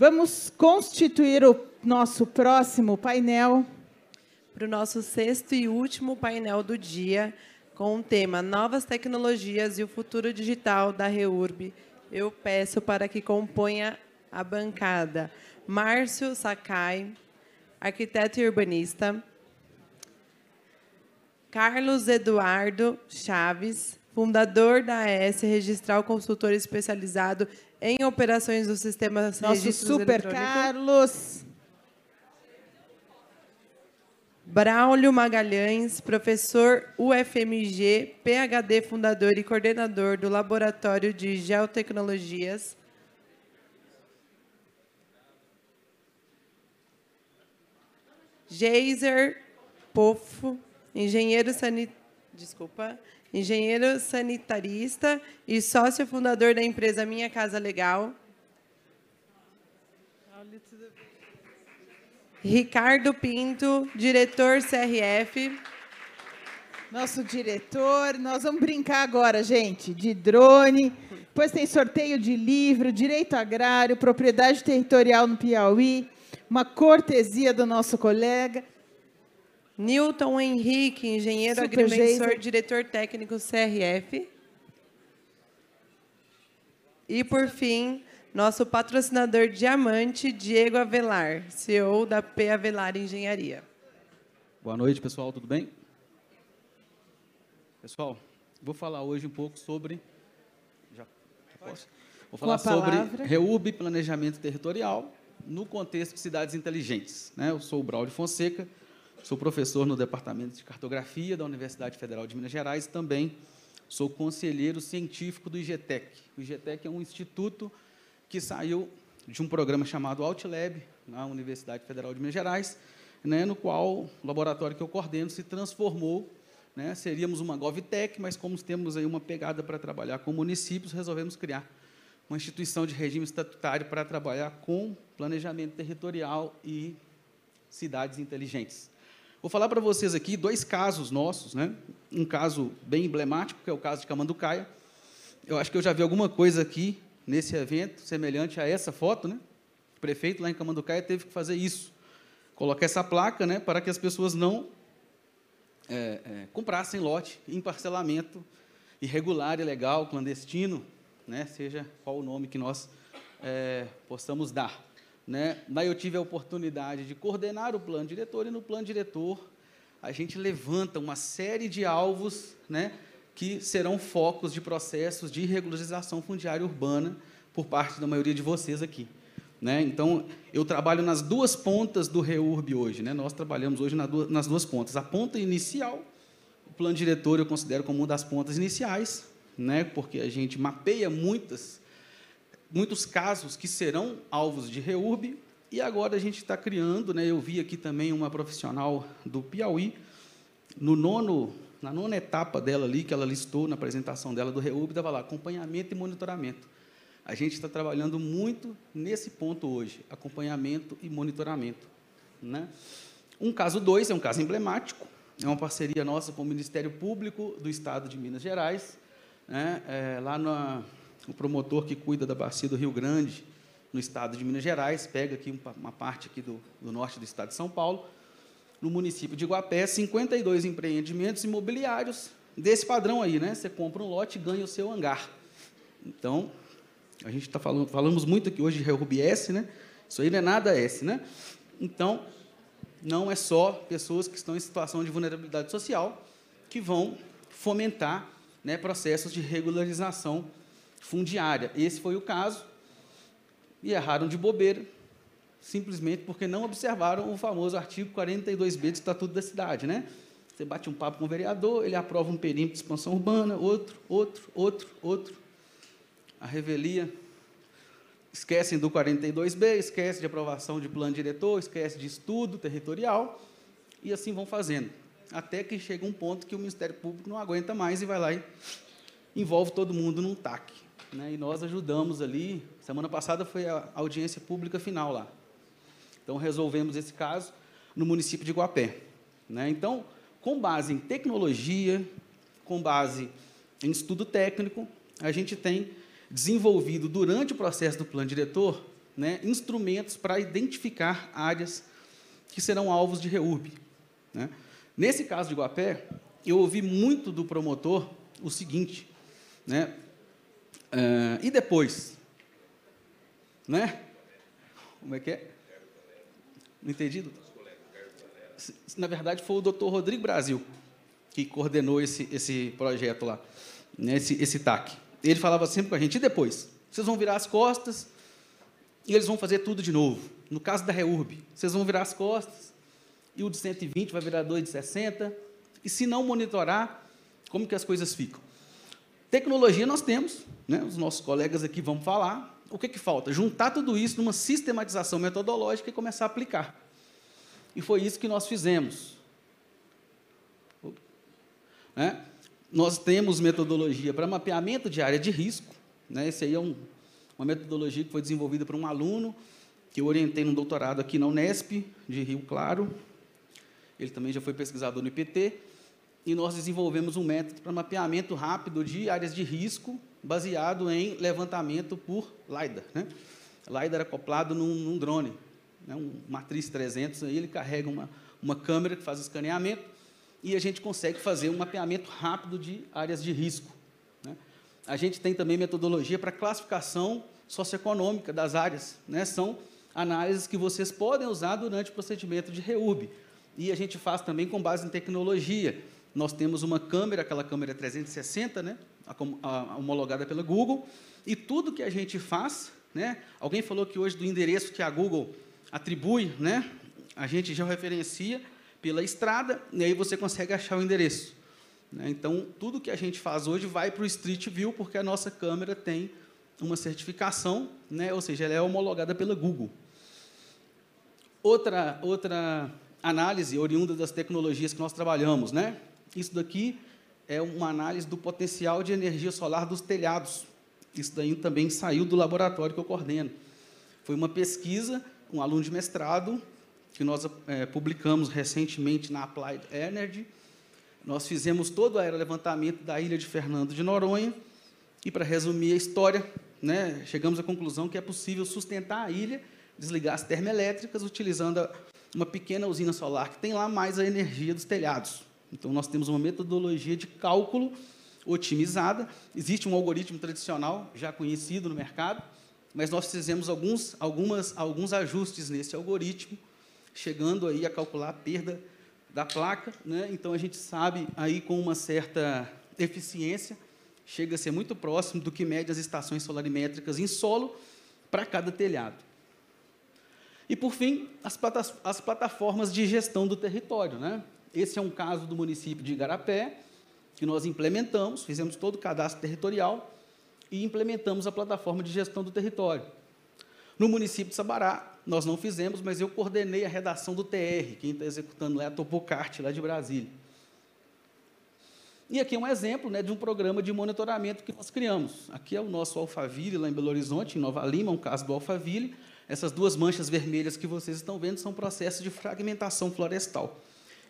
Vamos constituir o nosso próximo painel. Para o nosso sexto e último painel do dia, com o tema Novas Tecnologias e o Futuro Digital da REURB. Eu peço para que componha a bancada Márcio Sakai, arquiteto e urbanista, Carlos Eduardo Chaves, fundador da AS Registral Consultor Especializado em Operações do Sistema Nosso super. Carlos. Braulio Magalhães, professor UFMG, PhD, fundador e coordenador do Laboratório de Geotecnologias. Geiser Pofo, engenheiro sani... Desculpa, engenheiro sanitarista e sócio fundador da empresa Minha Casa Legal. Ricardo Pinto, diretor CRF. Nosso diretor, nós vamos brincar agora, gente, de drone. Depois tem sorteio de livro, direito agrário, propriedade territorial no Piauí, uma cortesia do nosso colega. Newton Henrique, engenheiro Super agrimensor, diretor técnico CRF. E, por fim, nosso patrocinador diamante, Diego Avelar, CEO da P. Avelar Engenharia. Boa noite, pessoal, tudo bem? Pessoal, vou falar hoje um pouco sobre. Já, já posso? Vou falar sobre. REUB, planejamento territorial, no contexto de cidades inteligentes. né? Eu sou o Braulio Fonseca, sou professor no Departamento de Cartografia da Universidade Federal de Minas Gerais e também sou conselheiro científico do IGTEC. O IGTEC é um instituto que saiu de um programa chamado OutLab, na Universidade Federal de Minas Gerais, né, no qual o laboratório que eu coordeno se transformou. Né, seríamos uma GovTech, mas como temos aí uma pegada para trabalhar com municípios, resolvemos criar uma instituição de regime estatutário para trabalhar com planejamento territorial e cidades inteligentes. Vou falar para vocês aqui dois casos nossos, né? Um caso bem emblemático, que é o caso de Camanducaia. Eu acho que eu já vi alguma coisa aqui nesse evento semelhante a essa foto, né? O prefeito lá em Camanducaia teve que fazer isso, colocar essa placa, né, para que as pessoas não é, é, comprassem lote em parcelamento irregular, ilegal, clandestino, né, seja qual o nome que nós é, possamos dar. Né? Daí eu tive a oportunidade de coordenar o plano diretor, e no plano diretor a gente levanta uma série de alvos né, que serão focos de processos de regularização fundiária urbana por parte da maioria de vocês aqui. Né? Então, eu trabalho nas duas pontas do REURB hoje. Né? Nós trabalhamos hoje nas duas pontas. A ponta inicial, o plano diretor eu considero como uma das pontas iniciais, né? porque a gente mapeia muitas, muitos casos que serão alvos de REURB, e agora a gente está criando, né? eu vi aqui também uma profissional do Piauí, no nono, na nona etapa dela ali, que ela listou na apresentação dela do REURB, estava lá, acompanhamento e monitoramento. A gente está trabalhando muito nesse ponto hoje, acompanhamento e monitoramento. Né? Um caso 2 é um caso emblemático, é uma parceria nossa com o Ministério Público do Estado de Minas Gerais, né? É, lá na, o promotor que cuida da bacia do Rio Grande, no estado de Minas Gerais, pega aqui uma, parte aqui do, do norte do estado de São Paulo, no município de Iguapé, 52 empreendimentos imobiliários desse padrão aí, né? Você compra um lote e ganha o seu hangar. Então, a gente está falando, falamos muito aqui hoje de REURB S, né? Isso aí não é nada S, né? Então, não é só pessoas que estão em situação de vulnerabilidade social que vão fomentar né, processos de regularização fundiária. Esse foi o caso, e erraram de bobeira, simplesmente porque não observaram o famoso artigo 42B do Estatuto da Cidade. Né? Você bate um papo com o vereador, ele aprova um perímetro de expansão urbana, outro, outro, outro, outro. A revelia esquecem do 42B, esquece de aprovação de plano diretor, esquece de estudo territorial, e assim vão fazendo. Até que chega um ponto que o Ministério Público não aguenta mais e vai lá e envolve todo mundo num TAC. Né? E nós ajudamos ali. Semana passada foi a audiência pública final lá. Então, resolvemos esse caso no município de Guapé. Né? Então, com base em tecnologia, com base em estudo técnico, a gente tem desenvolvido durante o processo do plano diretor né, instrumentos para identificar áreas que serão alvos de REURB. Né? Nesse caso de Guapé, eu ouvi muito do promotor o seguinte, né? Uh, e depois? Né? Como é que é? Não entendi? Na verdade, foi o doutor Rodrigo Brasil que coordenou esse, esse projeto lá, né? esse, esse TAC. Ele falava sempre com a gente, e depois? Vocês vão virar as costas e eles vão fazer tudo de novo. No caso da REURB, vocês vão virar as costas e o de 120 vai virar 2 de 60. E se não monitorar, como que as coisas ficam? Tecnologia nós temos, né? os nossos colegas aqui vão falar. O que, que falta? Juntar tudo isso numa sistematização metodológica e começar a aplicar. E foi isso que nós fizemos. Né? Nós temos metodologia para mapeamento de área de risco. Né? Esse aí é um, uma metodologia que foi desenvolvida por um aluno que eu orientei no doutorado aqui na Unesp, de Rio Claro. Ele também já foi pesquisador no IPT e nós desenvolvemos um método para mapeamento rápido de áreas de risco, baseado em levantamento por LiDAR. Né? LiDAR acoplado num, num drone, né? um Matriz 300, aí ele carrega uma, uma câmera que faz escaneamento e a gente consegue fazer um mapeamento rápido de áreas de risco. Né? A gente tem também metodologia para classificação socioeconômica das áreas. Né? São análises que vocês podem usar durante o procedimento de REURB. E a gente faz também com base em tecnologia nós temos uma câmera, aquela câmera 360, né, homologada pela Google, e tudo que a gente faz, né, alguém falou que hoje do endereço que a Google atribui, né, a gente já referencia pela estrada, e aí você consegue achar o endereço. Né? Então, tudo que a gente faz hoje vai para o Street View, porque a nossa câmera tem uma certificação, né, ou seja, ela é homologada pela Google. Outra, outra análise oriunda das tecnologias que nós trabalhamos, né? Isso daqui é uma análise do potencial de energia solar dos telhados. Isso daí também saiu do laboratório que eu coordeno. Foi uma pesquisa, um aluno de mestrado, que nós é, publicamos recentemente na Applied Energy. Nós fizemos todo o levantamento da ilha de Fernando de Noronha, e, para resumir a história, né, chegamos à conclusão que é possível sustentar a ilha, desligar as termoelétricas, utilizando uma pequena usina solar que tem lá mais a energia dos telhados. Então, nós temos uma metodologia de cálculo otimizada. Existe um algoritmo tradicional já conhecido no mercado, mas nós fizemos alguns, algumas, alguns ajustes nesse algoritmo, chegando aí a calcular a perda da placa. Né? Então, a gente sabe aí com uma certa eficiência, chega a ser muito próximo do que mede as estações solarimétricas em solo para cada telhado. E, por fim, as, plataformas de gestão do território. Né? Esse é um caso do município de Igarapé, que nós implementamos, fizemos todo o cadastro territorial e implementamos a plataforma de gestão do território. No município de Sabará, nós não fizemos, mas eu coordenei a redação do TR, quem está executando lá é a Topocart, lá de Brasília. E aqui é um exemplo né, de um programa de monitoramento que nós criamos. Aqui é o nosso Alphaville, lá em Belo Horizonte, em Nova Lima, um caso do Alphaville. Essas duas manchas vermelhas que vocês estão vendo são processos de fragmentação florestal.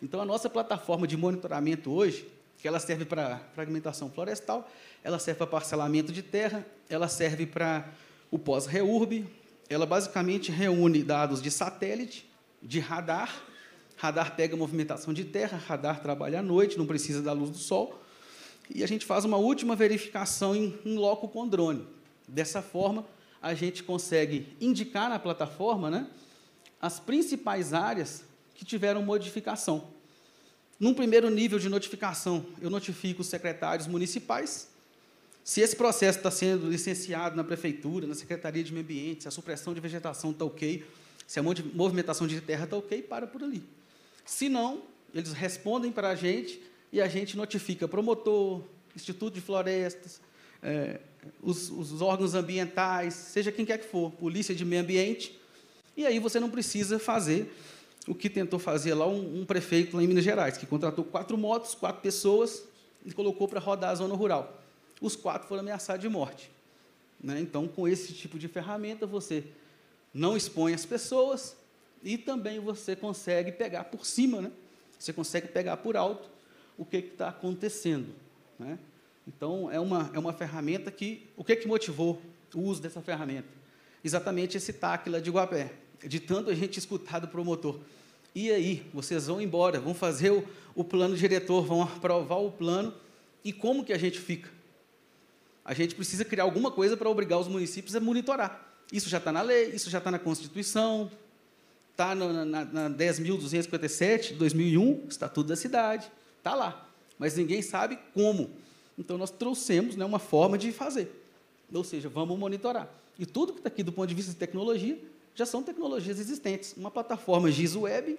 Então, a nossa plataforma de monitoramento hoje, que ela serve para fragmentação florestal, ela serve para parcelamento de terra, ela serve para o pós-REURB, ela basicamente reúne dados de satélite, de radar, radar pega movimentação de terra, radar trabalha à noite, não precisa da luz do sol, e a gente faz uma última verificação em, em loco com drone. Dessa forma, a gente consegue indicar na plataforma né, as principais áreas que tiveram modificação. Num primeiro nível de notificação, eu notifico os secretários municipais. Se esse processo está sendo licenciado na prefeitura, na Secretaria de Meio Ambiente, se a supressão de vegetação está ok, se a movimentação de terra está ok, para por ali. Se não, eles respondem para a gente e a gente notifica promotor, Instituto de Florestas, é, os, os, órgãos ambientais, seja quem quer que for, polícia de meio ambiente, e aí você não precisa fazer o que tentou fazer lá um, um, prefeito lá em Minas Gerais, que contratou quatro motos, quatro pessoas, e colocou para rodar a zona rural. Os quatro foram ameaçados de morte. Né? Então, com esse tipo de ferramenta, você não expõe as pessoas e também você consegue pegar por cima, né? você consegue pegar por alto o que está acontecendo. Né? Então, é uma, é uma ferramenta que... O que, que motivou o uso dessa ferramenta? exatamente esse TAC lá de Guapé, de tanto a gente escutar do promotor. E aí, vocês vão embora, vão fazer o, o plano diretor, vão aprovar o plano, e como que a gente fica? A gente precisa criar alguma coisa para obrigar os municípios a monitorar. Isso já está na lei, isso já está na Constituição, está na, na, na 10.257 de 2001, Estatuto da Cidade, está lá. Mas ninguém sabe como. Então, nós trouxemos né, uma forma de fazer. Ou seja, vamos monitorar. E tudo que está aqui do ponto de vista de tecnologia já são tecnologias existentes. Uma plataforma GIS Web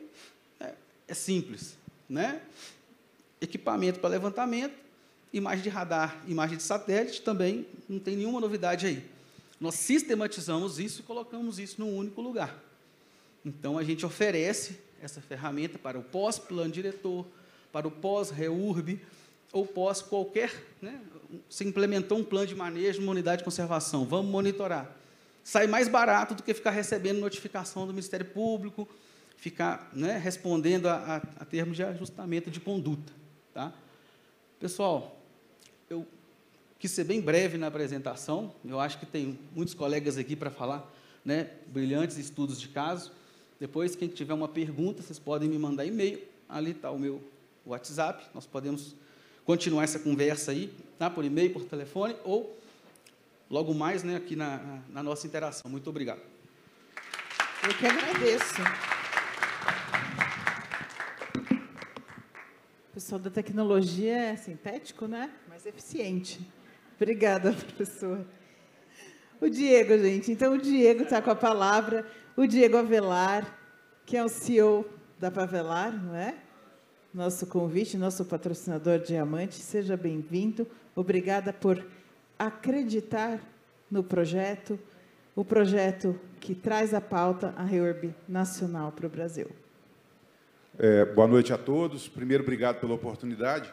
é, é simples. Né? Equipamento para levantamento, imagem de radar, imagem de satélite, também não tem nenhuma novidade aí. Nós sistematizamos isso e colocamos isso num único lugar. Então, a gente oferece essa ferramenta para o pós-plano diretor, para o pós-REURB, ou pós qualquer, né? se implementou um plano de manejo, uma unidade de conservação, vamos monitorar. Sai mais barato do que ficar recebendo notificação do Ministério Público, ficar né, respondendo a, a, a termos de ajustamento de conduta. Tá? Pessoal, eu quis ser bem breve na apresentação, eu acho que tem muitos colegas aqui para falar, né, brilhantes estudos de caso. Depois, quem tiver uma pergunta, vocês podem me mandar e-mail, ali está o meu WhatsApp, nós podemos continuar essa conversa aí, tá? por e-mail, por telefone, ou logo mais né, aqui na, na nossa interação. Muito obrigado. Eu que agradeço. O pessoal da tecnologia é sintético, né? Mas eficiente. Obrigada, professor. O Diego, gente. Então, o Diego está com a palavra. O Diego Avelar, que é o CEO da Pavelar, não é? nosso convite, nosso patrocinador Diamante. Seja bem-vindo. Obrigada por acreditar no projeto, o projeto que traz a pauta, a REURB nacional para o Brasil. É, boa noite a todos. Primeiro, obrigado pela oportunidade.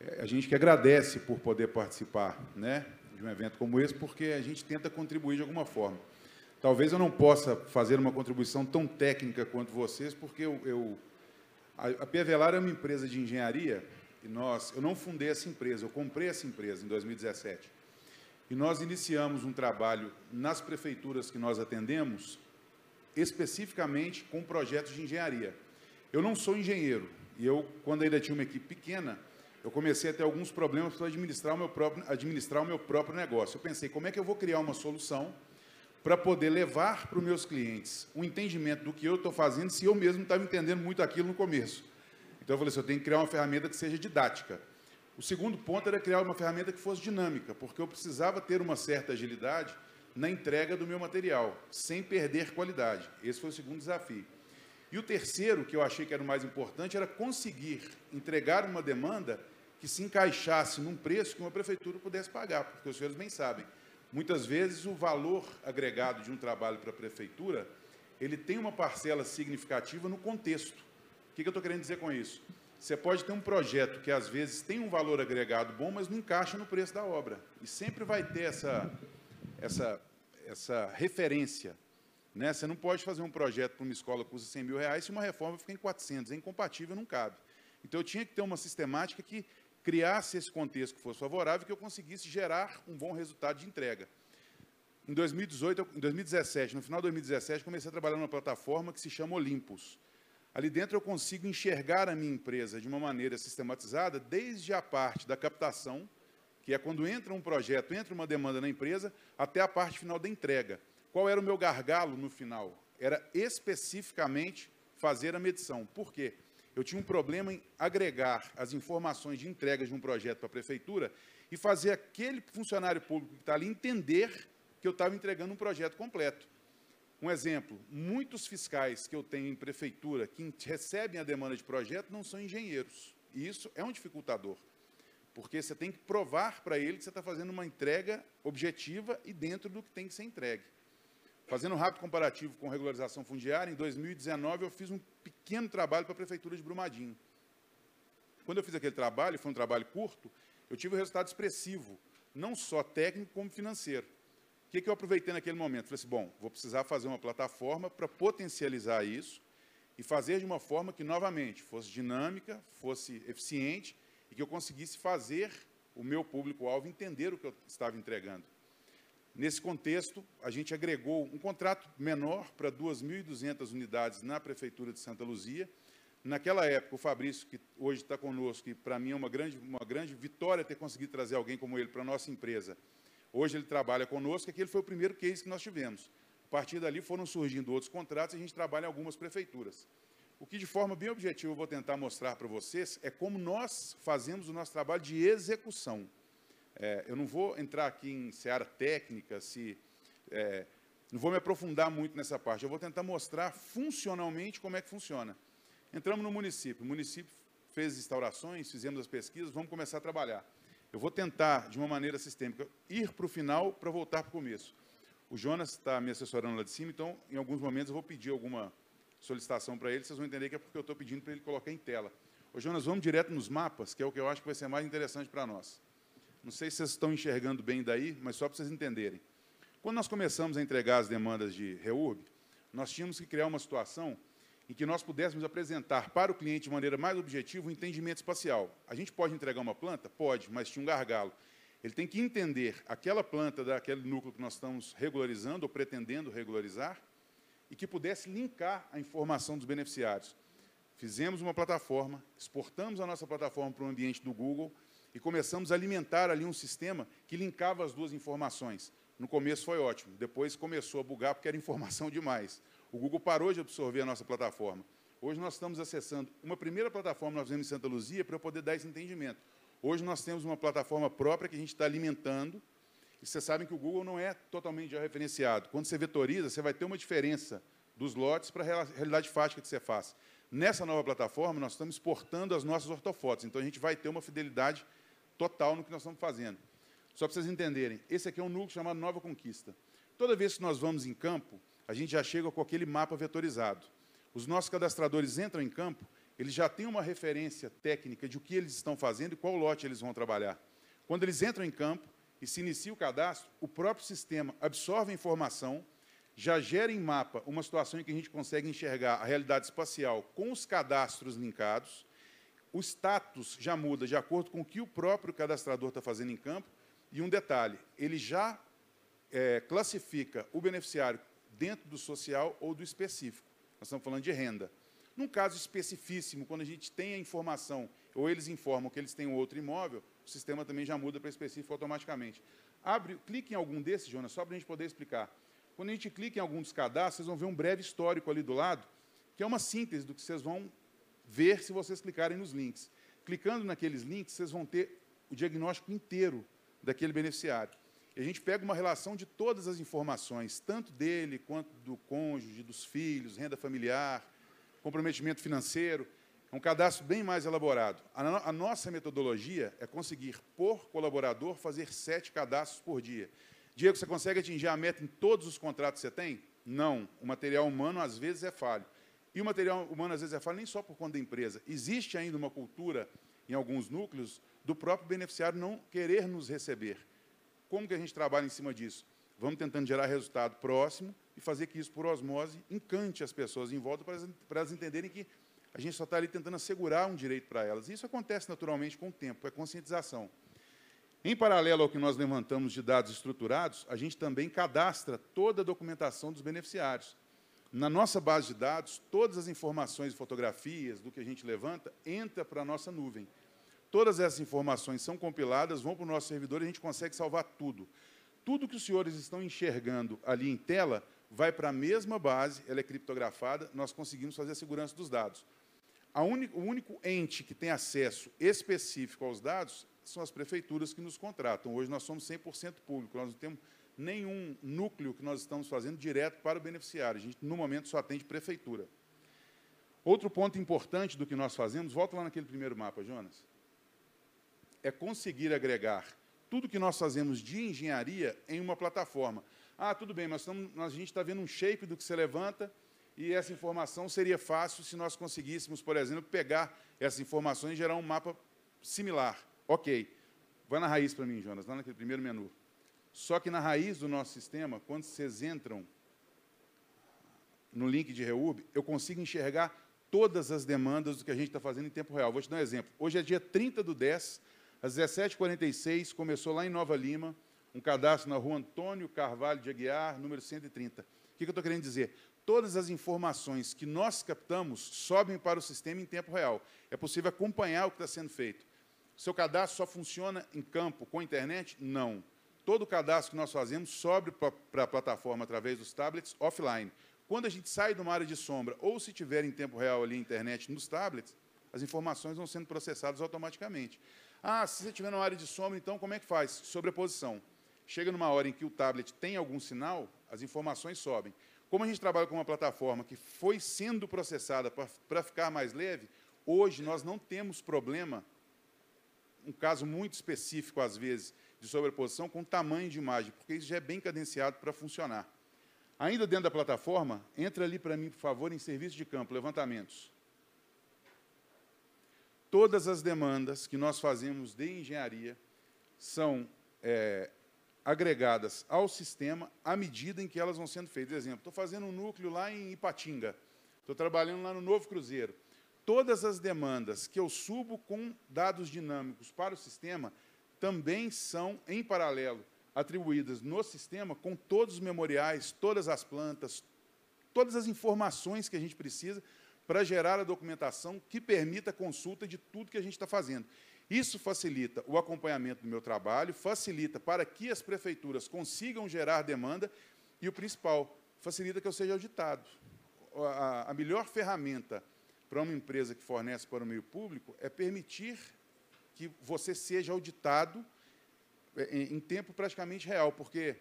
É, a gente que agradece por poder participar né, de um evento como esse, porque a gente tenta contribuir de alguma forma. Talvez eu não possa fazer uma contribuição tão técnica quanto vocês, porque eu, eu a, Pia Velar é uma empresa de engenharia e nós, eu não fundei essa empresa, eu comprei essa empresa em 2017. E nós iniciamos um trabalho nas prefeituras que nós atendemos, especificamente com projetos de engenharia. Eu não sou engenheiro e eu, quando ainda tinha uma equipe pequena, eu comecei a ter alguns problemas para administrar o meu próprio, administrar o meu próprio negócio. Eu pensei, como é que eu vou criar uma solução para poder levar para os meus clientes um entendimento do que eu estou fazendo, se eu mesmo estava entendendo muito aquilo no começo. Então eu falei assim, eu tenho que criar uma ferramenta que seja didática. O segundo ponto era criar uma ferramenta que fosse dinâmica, porque eu precisava ter uma certa agilidade na entrega do meu material, sem perder qualidade. Esse foi o segundo desafio. E o terceiro, que eu achei que era o mais importante, era conseguir entregar uma demanda que se encaixasse num preço que uma prefeitura pudesse pagar, porque os senhores bem sabem, Muitas vezes, o valor agregado de um trabalho para a prefeitura, ele tem uma parcela significativa no contexto. O que, eu estou querendo dizer com isso? Você pode ter um projeto que, às vezes, tem um valor agregado bom, mas não encaixa no preço da obra. E sempre vai ter essa, essa, essa referência. Né? Você não pode fazer um projeto para uma escola que custa 100 mil reais se uma reforma fica em 400. É incompatível, não cabe. Então, eu tinha que ter uma sistemática que criasse esse contexto que fosse favorável que eu conseguisse gerar um bom resultado de entrega. Em 2018, em 2017, no final de 2017, comecei a trabalhar numa plataforma que se chama Olympus. Ali dentro eu consigo enxergar a minha empresa de uma maneira sistematizada, desde a parte da captação, que é quando entra um projeto, entra uma demanda na empresa, até a parte final da entrega. Qual era o meu gargalo no final? Era especificamente fazer a medição. Por quê? eu tinha um problema em agregar as informações de entrega de um projeto para a prefeitura e fazer aquele funcionário público que está ali entender que eu estava entregando um projeto completo. Um exemplo, muitos fiscais que eu tenho em prefeitura que recebem a demanda de projeto não são engenheiros. E isso é um dificultador, porque você tem que provar para ele que você está fazendo uma entrega objetiva e dentro do que tem que ser entregue. Fazendo um rápido comparativo com regularização fundiária, em 2019 eu fiz um pequeno trabalho para a Prefeitura de Brumadinho. Quando eu fiz aquele trabalho, foi um trabalho curto, eu tive um resultado expressivo, não só técnico como financeiro. Que, que eu aproveitei naquele momento? Falei assim, bom, vou precisar fazer uma plataforma para potencializar isso e fazer de uma forma que, novamente, fosse dinâmica, fosse eficiente e que eu conseguisse fazer o meu público-alvo entender o que eu estava entregando. Nesse contexto, a gente agregou um contrato menor para 2.200 unidades na Prefeitura de Santa Luzia. Naquela época, o Fabrício, que hoje está conosco, e para mim é uma grande, uma grande vitória ter conseguido trazer alguém como ele para a nossa empresa. Hoje ele trabalha conosco, aquele foi o primeiro case que nós tivemos. A partir dali foram surgindo outros contratos e a gente trabalha em algumas prefeituras. O que, de forma bem objetiva, eu vou tentar mostrar para vocês é como nós fazemos o nosso trabalho de execução. É, eu não vou entrar aqui em seara técnica, se, é, não vou me aprofundar muito nessa parte. Eu vou tentar mostrar funcionalmente como é que funciona. Entramos no município. O município fez instaurações, fizemos as pesquisas, vamos começar a trabalhar. Eu vou tentar, de uma maneira sistêmica, ir para o final para voltar para o começo. O Jonas está me assessorando lá de cima, então, em alguns momentos, eu vou pedir alguma solicitação para ele, vocês vão entender que é porque eu estou pedindo para ele colocar em tela. Ô, Jonas, vamos direto nos mapas, que é o que eu acho que vai ser mais interessante para nós. Não sei se vocês estão enxergando bem daí, mas só para vocês entenderem. Quando nós começamos a entregar as demandas de REURB, nós tínhamos que criar uma situação em que nós pudéssemos apresentar para o cliente de maneira mais objetiva o entendimento espacial. A gente pode entregar uma planta? Pode, mas tinha um gargalo. Ele tem que entender aquela planta daquele núcleo que nós estamos regularizando ou pretendendo regularizar e que pudesse linkar a informação dos beneficiários. Fizemos uma plataforma, exportamos a nossa plataforma para o ambiente do Google e começamos a alimentar ali um sistema que linkava as duas informações. No começo foi ótimo, depois começou a bugar porque era informação demais. O Google parou de absorver a nossa plataforma. Hoje nós estamos acessando uma primeira plataforma nós fizemos em Santa Luzia para eu poder dar esse entendimento. Hoje nós temos uma plataforma própria que a gente está alimentando. E vocês sabem que o Google não é totalmente já referenciado. Quando você vetoriza, você vai ter uma diferença dos lotes para a realidade fática que você faz. Nessa nova plataforma, nós estamos exportando as nossas ortofotos. Então, a gente vai ter uma fidelidade total no que nós estamos fazendo. Só para vocês entenderem, esse aqui é um núcleo chamado Nova Conquista. Toda vez que nós vamos em campo, a gente já chega com aquele mapa vetorizado. Os nossos cadastradores entram em campo, eles já têm uma referência técnica de o que eles estão fazendo e qual lote eles vão trabalhar. Quando eles entram em campo e se inicia o cadastro, o próprio sistema absorve a informação, já gera em mapa uma situação em que a gente consegue enxergar a realidade espacial com os cadastros linkados, o status já muda de acordo com o que o próprio cadastrador está fazendo em campo. E um detalhe, ele já é, classifica o beneficiário dentro do social ou do específico. Nós estamos falando de renda. Num caso especificíssimo, quando a gente tem a informação, ou eles informam que eles têm outro imóvel, o sistema também já muda para específico automaticamente. Abre, clique em algum desses, Jonas, só para a gente poder explicar. Quando a gente clica em algum dos cadastros, vocês vão ver um breve histórico ali do lado, que é uma síntese do que vocês vão ver se vocês clicarem nos links. Clicando naqueles links, vocês vão ter o diagnóstico inteiro daquele beneficiário. E a gente pega uma relação de todas as informações, tanto dele quanto do cônjuge, dos filhos, renda familiar, comprometimento financeiro. É um cadastro bem mais elaborado. A, no a nossa metodologia é conseguir, por colaborador, fazer sete cadastros por dia. Diego, você consegue atingir a meta em todos os contratos que você tem? Não. O material humano, às vezes, é falho. E o material humano, às vezes, é falho nem só por conta da empresa. Existe ainda uma cultura, em alguns núcleos, do próprio beneficiário não querer nos receber. Como que a gente trabalha em cima disso? Vamos tentando gerar resultado próximo e fazer que isso, por osmose, encante as pessoas em volta para elas, entenderem que a gente só está ali tentando assegurar um direito para elas. Isso acontece naturalmente com o tempo, é conscientização. Em paralelo ao que nós levantamos de dados estruturados, a gente também cadastra toda a documentação dos beneficiários. Na nossa base de dados, todas as informações e fotografias do que a gente levanta entra para a nossa nuvem. Todas essas informações são compiladas, vão para o nosso servidor e a gente consegue salvar tudo. Tudo que os senhores estão enxergando ali em tela vai para a mesma base, ela é criptografada, nós conseguimos fazer a segurança dos dados. Único, o único ente que tem acesso específico aos dados são as prefeituras que nos contratam. Hoje nós somos 100% público, nós não temos nenhum núcleo que nós estamos fazendo direto para o beneficiário. A gente, no momento, só atende prefeitura. Outro ponto importante do que nós fazemos, volta lá naquele primeiro mapa, Jonas, é conseguir agregar tudo que nós fazemos de engenharia em uma plataforma. Ah, tudo bem, mas a gente está vendo um shape do que você levanta e essa informação seria fácil se nós conseguíssemos, por exemplo, pegar essas informações e gerar um mapa similar. Ok. Vai na raiz para mim, Jonas, lá naquele primeiro menu. Só que na raiz do nosso sistema, quando vocês entram no link de REURB, eu consigo enxergar todas as demandas do que a gente está fazendo em tempo real. Vou te dar um exemplo. Hoje é dia 30 do 10, às 17h46, começou lá em Nova Lima um cadastro na rua Antônio Carvalho de Aguiar, número 130. O que eu estou querendo dizer? Todas as informações que nós captamos sobem para o sistema em tempo real. É possível acompanhar o que está sendo feito. Seu cadastro só funciona em campo com internet? Não. Todo o cadastro que nós fazemos sobe para a plataforma através dos tablets offline. Quando a gente sai de uma área de sombra, ou se tiver em tempo real ali a internet nos tablets, as informações vão sendo processadas automaticamente. Ah, se você estiver numa área de sombra, então como é que faz? Sobreposição. Chega numa hora em que o tablet tem algum sinal, as informações sobem. Como a gente trabalha com uma plataforma que foi sendo processada para ficar mais leve, hoje nós não temos problema, um caso muito específico, às vezes, de sobreposição com tamanho de imagem, porque isso já é bem cadenciado para funcionar. Ainda dentro da plataforma, entra ali para mim, por favor, em serviço de campo, levantamentos. Todas as demandas que nós fazemos de engenharia são é, agregadas ao sistema à medida em que elas vão sendo feitas. Exemplo, estou fazendo um núcleo lá em Ipatinga, estou trabalhando lá no Novo Cruzeiro. Todas as demandas que eu subo com dados dinâmicos para o sistema também são, em paralelo, atribuídas no sistema com todos os memoriais, todas as plantas, todas as informações que a gente precisa para gerar a documentação que permita a consulta de tudo que a gente está fazendo. Isso facilita o acompanhamento do meu trabalho, facilita para que as prefeituras consigam gerar demanda e, o principal, facilita que eu seja auditado. A, a melhor ferramenta para uma empresa que fornece para o meio público é permitir que você seja auditado é, em, tempo praticamente real, porque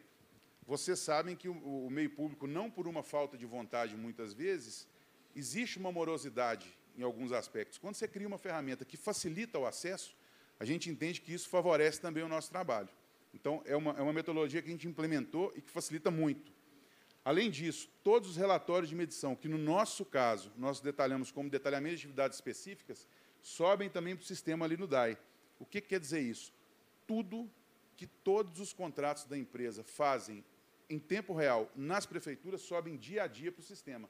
vocês sabem que o, o meio público, não por uma falta de vontade, muitas vezes, existe uma morosidade em alguns aspectos. Quando você cria uma ferramenta que facilita o acesso, a gente entende que isso favorece também o nosso trabalho. Então, é uma, é uma metodologia que a gente implementou e que facilita muito. Além disso, todos os relatórios de medição, que no nosso caso nós detalhamos como detalhamento de atividades específicas, sobem também para o sistema ali no DAI. O que quer dizer isso? Tudo que todos os contratos da empresa fazem em tempo real nas prefeituras sobem dia a dia para o sistema.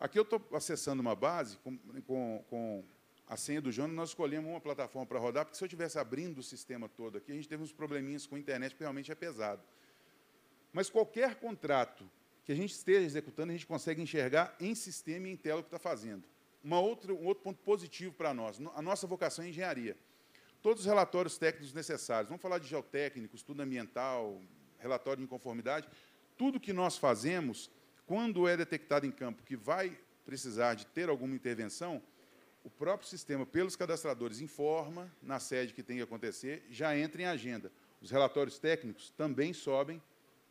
Aqui eu estou acessando uma base com, com, com a senha do Jonas, nós escolhemos uma plataforma para rodar, porque se eu estivesse abrindo o sistema todo aqui, a gente teve uns probleminhas com a internet, porque realmente é pesado. Mas qualquer contrato que a gente esteja executando, a gente consegue enxergar em sistema e em tela o que está fazendo. Uma outra, um outro ponto positivo para nós, a nossa vocação é engenharia. Todos os relatórios técnicos necessários, vamos falar de geotécnico, estudo ambiental, relatório de inconformidade, tudo que nós fazemos quando é detectado em campo que vai precisar de ter alguma intervenção, o próprio sistema, pelos cadastradores, informa na sede que tem que acontecer, já entra em agenda. Os relatórios técnicos também sobem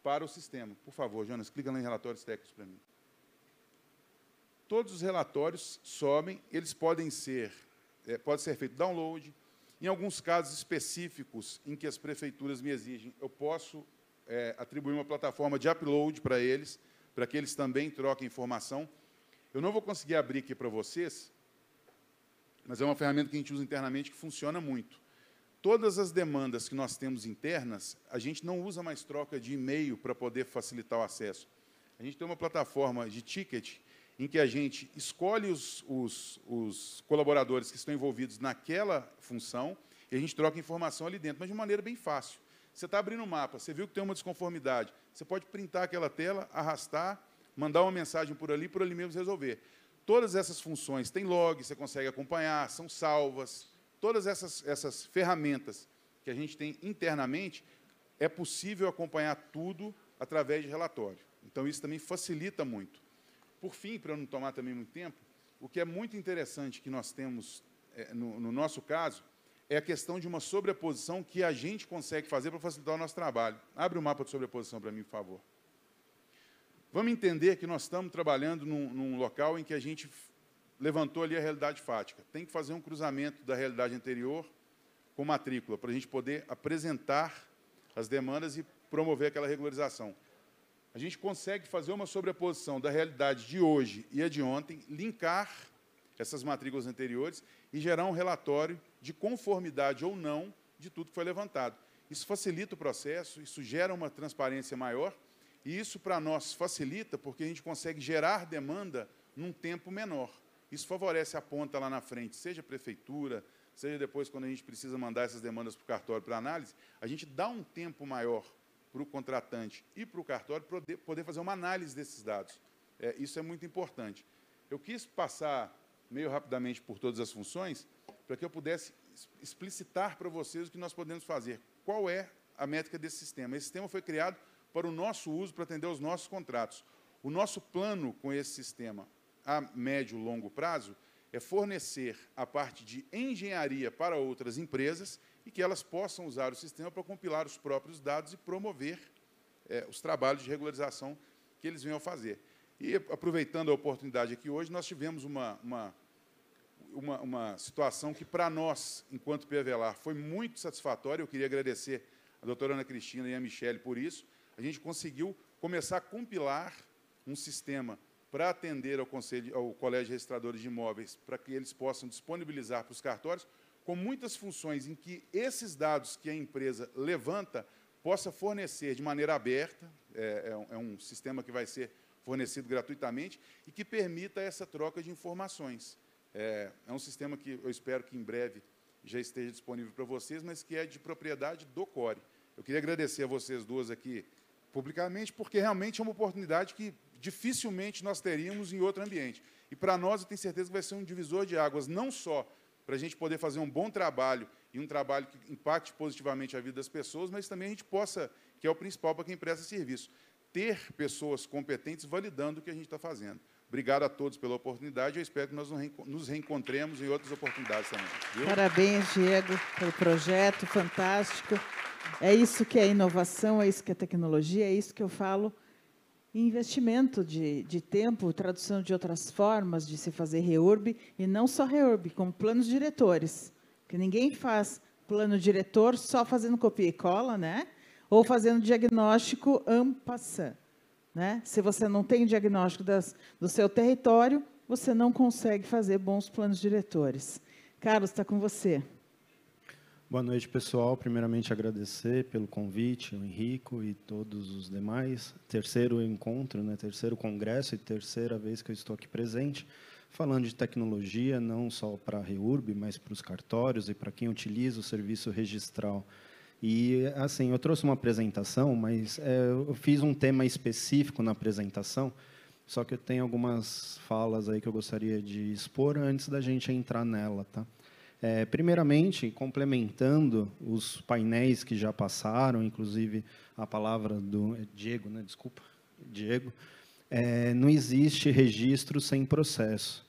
para o sistema. Por favor, Jonas, clica lá em relatórios técnicos para mim. Todos os relatórios sobem, eles podem ser, é, pode ser feito download. Em alguns casos específicos em que as prefeituras me exigem, eu posso é, atribuir uma plataforma de upload para eles, para que eles também troquem informação. Eu não vou conseguir abrir aqui para vocês, mas é uma ferramenta que a gente usa internamente que funciona muito. Todas as demandas que nós temos internas, a gente não usa mais troca de e-mail para poder facilitar o acesso. A gente tem uma plataforma de ticket em que a gente escolhe os, os, os colaboradores que estão envolvidos naquela função e a gente troca informação ali dentro, mas de maneira bem fácil. Você está abrindo um mapa, você viu que tem uma desconformidade, você pode printar aquela tela, arrastar, mandar uma mensagem por ali, por ali mesmo resolver. Todas essas funções têm log, você consegue acompanhar, são salvas. Todas essas, essas ferramentas que a gente tem internamente, é possível acompanhar tudo através de relatório. Então, isso também facilita muito. Por fim, para não tomar também muito tempo, o que é muito interessante que nós temos, é, no, no nosso caso, é a questão de uma sobreposição que a gente consegue fazer para facilitar o nosso trabalho. Abre o mapa de sobreposição para mim, por favor. Vamos entender que nós estamos trabalhando num, num, local em que a gente levantou ali a realidade fática. Tem que fazer um cruzamento da realidade anterior com matrícula, para a gente poder apresentar as demandas e promover aquela regularização. A gente consegue fazer uma sobreposição da realidade de hoje e a de ontem, linkar essas matrículas anteriores e gerar um relatório de conformidade ou não de tudo que foi levantado. Isso facilita o processo, isso gera uma transparência maior, e isso para nós facilita porque a gente consegue gerar demanda num tempo menor. Isso favorece a ponta lá na frente, seja prefeitura, seja depois quando a gente precisa mandar essas demandas para o cartório para análise, a gente dá um tempo maior para o contratante e para o cartório poder, poder fazer uma análise desses dados. É, isso é muito importante. Eu quis passar meio rapidamente por todas as funções para que eu pudesse explicitar para vocês o que nós podemos fazer. Qual é a métrica desse sistema? Esse sistema foi criado para o nosso uso, para atender os nossos contratos. O nosso plano com esse sistema a médio e longo prazo é fornecer a parte de engenharia para outras empresas e que elas possam usar o sistema para compilar os próprios dados e promover é, os trabalhos de regularização que eles venham fazer. E, aproveitando a oportunidade aqui hoje, nós tivemos uma, uma, uma, uma situação que, para nós, enquanto PVLAR, foi muito satisfatória. Eu queria agradecer a doutora Ana Cristina e a Michele por isso. A gente conseguiu começar a compilar um sistema para atender ao, Conselho, ao Colégio de Registradores de Imóveis, para que eles possam disponibilizar para os cartórios, com muitas funções em que esses dados que a empresa levanta possa fornecer de maneira aberta, é, é, um, é um sistema que vai ser fornecido gratuitamente e que permita essa troca de informações. É, é, um sistema que eu espero que em breve já esteja disponível para vocês, mas que é de propriedade do CORE. Eu queria agradecer a vocês duas aqui publicamente, porque realmente é uma oportunidade que dificilmente nós teríamos em outro ambiente. E para nós, eu tenho certeza que vai ser um divisor de águas, não só para a gente poder fazer um bom trabalho e um trabalho que impacte positivamente a vida das pessoas, mas também a gente possa, que é o principal para quem presta serviço, ter pessoas competentes validando o que a gente está fazendo. Obrigado a todos pela oportunidade. Eu espero que nós nos reencontremos em outras oportunidades também. Viu? Parabéns, Diego, pelo projeto fantástico. É isso que é inovação, é isso que é tecnologia, é isso que eu falo investimento de, de tempo, tradução de outras formas de se fazer reurb, e não só reurb, como planos diretores. Porque ninguém faz plano diretor só fazendo copia e cola, né? ou fazendo diagnóstico ampassant. Né? Se você não tem diagnóstico das, do seu território, você não consegue fazer bons planos diretores. Carlos, está com você. Boa noite, pessoal. Primeiramente, agradecer pelo convite, o Henrico e todos os demais. Terceiro encontro, né? terceiro congresso e terceira vez que eu estou aqui presente, falando de tecnologia, não só para a REURB, mas para os cartórios e para quem utiliza o serviço registral. E, assim, eu trouxe uma apresentação, mas é, eu fiz um tema específico na apresentação, só que eu tenho algumas falas aí que eu gostaria de expor antes da gente entrar nela, tá? É, primeiramente, complementando os painéis que já passaram, inclusive a palavra do é Diego, né? Desculpa, Diego. É, não existe registro sem processo.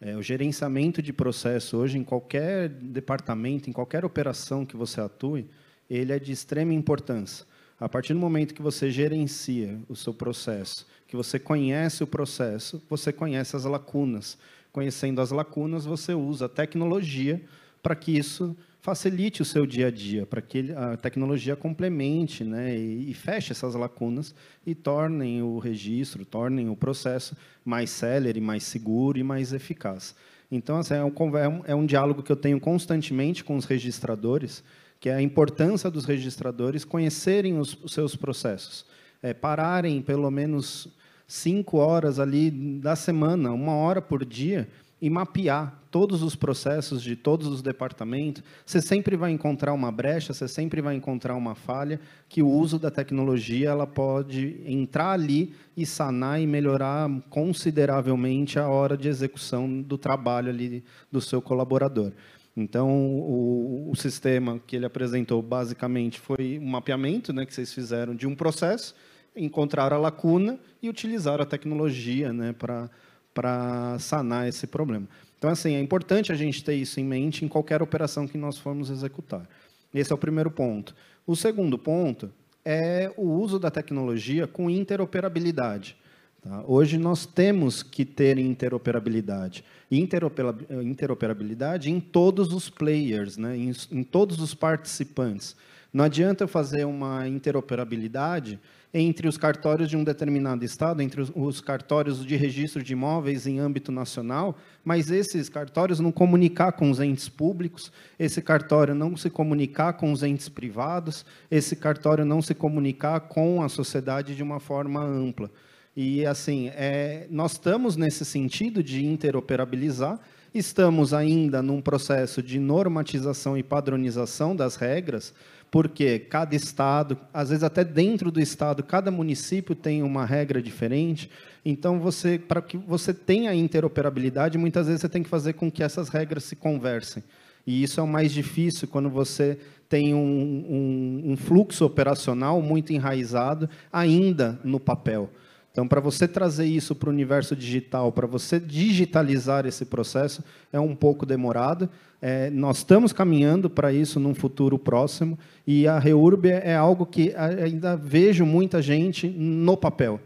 É, o gerenciamento de processo hoje, em qualquer departamento, em qualquer operação que você atue, ele é de extrema importância. A partir do momento que você gerencia o seu processo, que você conhece o processo, você conhece as lacunas conhecendo as lacunas, você usa a tecnologia para que isso facilite o seu dia a dia, para que a tecnologia complemente né, e, e, feche essas lacunas e tornem o registro, tornem o processo mais célere, mais seguro e mais eficaz. Então, assim, é, um, é, um, é um diálogo que eu tenho constantemente com os registradores, que é a importância dos registradores conhecerem os, os seus processos, é, pararem pelo menos cinco horas ali da semana, uma hora por dia, e mapear todos os processos de todos os departamentos, você sempre vai encontrar uma brecha, você sempre vai encontrar uma falha que o uso da tecnologia ela pode entrar ali e sanar e melhorar consideravelmente a hora de execução do trabalho ali do seu colaborador. Então, o, o sistema que ele apresentou basicamente foi um mapeamento né, que vocês fizeram de um processo, encontrar a lacuna e utilizar a tecnologia né, para sanar esse problema. Então, assim, é importante a gente ter isso em mente em qualquer operação que nós formos executar. Esse é o primeiro ponto. O segundo ponto é o uso da tecnologia com interoperabilidade. Tá? Hoje nós temos que ter interoperabilidade. Interoperabilidade em todos os players, né? em, em todos os participantes. Não adianta eu fazer uma interoperabilidade entre os cartórios de um determinado estado, entre os, os, cartórios de registro de imóveis em âmbito nacional, mas esses cartórios não comunicar com os entes públicos, esse cartório não se comunicar com os entes privados, esse cartório não se comunicar com a sociedade de uma forma ampla. E, assim, é, nós estamos nesse sentido de interoperabilizar, estamos ainda num processo de normatização e padronização das regras, porque cada estado, às vezes até dentro do estado, cada município tem uma regra diferente. Então, você, para que você tenha interoperabilidade, muitas vezes você tem que fazer com que essas regras se conversem. E isso é o mais difícil quando você tem um, um, um fluxo operacional muito enraizado ainda no papel. Então, para você trazer isso para o universo digital, para você digitalizar esse processo, é um pouco demorado. É, nós estamos caminhando para isso num futuro próximo, e a Reurb é algo que ainda vejo muita gente no papel.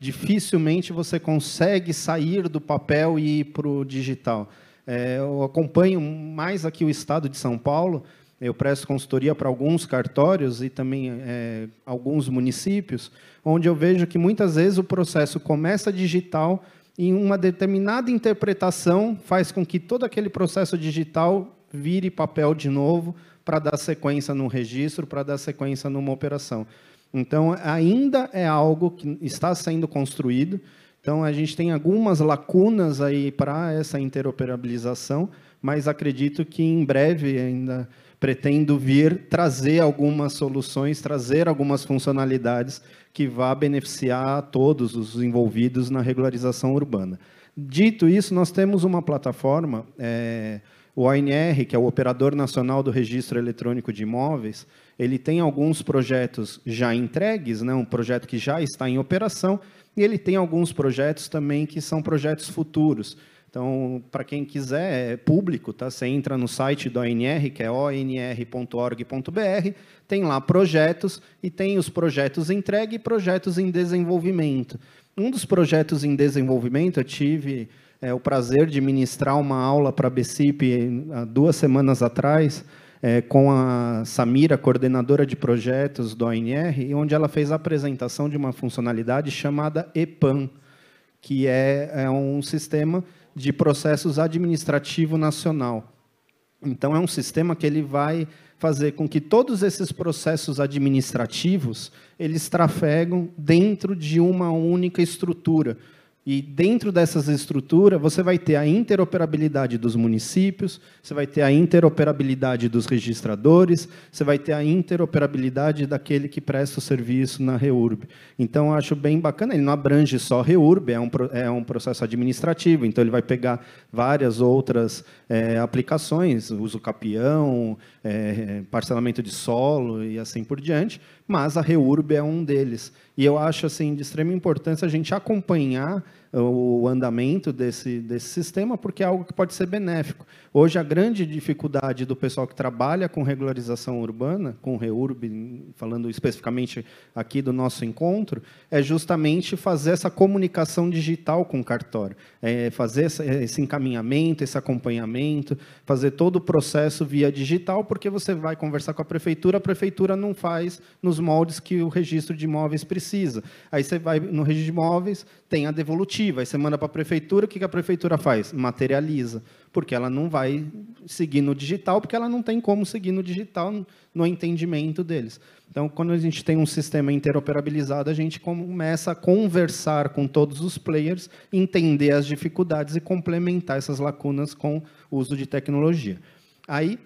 Dificilmente você consegue sair do papel e ir para o digital. É, eu acompanho mais aqui o estado de São Paulo, eu presto consultoria para alguns cartórios e também é, alguns municípios, onde eu vejo que muitas vezes o processo começa digital e uma determinada interpretação faz com que todo aquele processo digital vire papel de novo para dar sequência num registro, para dar sequência numa operação. Então, ainda é algo que está sendo construído. Então, a gente tem algumas lacunas aí para essa interoperabilização, mas acredito que em breve ainda pretendo vir trazer algumas soluções, trazer algumas funcionalidades que vá beneficiar todos os envolvidos na regularização urbana. Dito isso, nós temos uma plataforma, é, o ONR, que é o Operador Nacional do Registro Eletrônico de Imóveis, ele tem alguns projetos já entregues, né, um projeto que já está em operação, e ele tem alguns projetos também que são projetos futuros. Então, para quem quiser, é público, tá? Você entra no site do ONR, que é onr.org.br, tem lá projetos e tem os projetos entregue e projetos em desenvolvimento. Um dos projetos em desenvolvimento, eu tive é, o prazer de ministrar uma aula para a BCIP há duas semanas atrás, é, com a Samira, coordenadora de projetos do ONR, onde ela fez a apresentação de uma funcionalidade chamada EPAM, que é, é um sistema de processos administrativo nacional. Então é um sistema que ele vai fazer com que todos esses processos administrativos eles trafegam dentro de uma única estrutura. E dentro dessas estruturas, você vai ter a interoperabilidade dos municípios, você vai ter a interoperabilidade dos registradores, você vai ter a interoperabilidade daquele que presta o serviço na REURB. Então, acho bem bacana, ele não abrange só REURB, é um, é um processo administrativo, então ele vai pegar várias outras é, aplicações, uso capião, é, parcelamento de solo e assim por diante, mas a REURB é um deles. E eu acho assim de extrema importância a gente acompanhar o andamento desse, desse sistema, porque é algo que pode ser benéfico. Hoje, a grande dificuldade do pessoal que trabalha com regularização urbana, com REURB, falando especificamente aqui do nosso encontro, é justamente fazer essa comunicação digital com o cartório, é fazer esse encaminhamento, esse acompanhamento, fazer todo o processo via digital, porque você vai conversar com a prefeitura, a prefeitura não faz nos moldes que o registro de imóveis precisa. Aí você vai no registro de imóveis, tem a devolutiva, aí você manda para a prefeitura, o que a prefeitura faz? Materializa, porque ela não vai seguir no digital, porque ela não tem como seguir no digital no entendimento deles. Então, quando a gente tem um sistema interoperabilizado, a gente começa a conversar com todos os players, entender as dificuldades e complementar essas lacunas com o uso de tecnologia. Aí,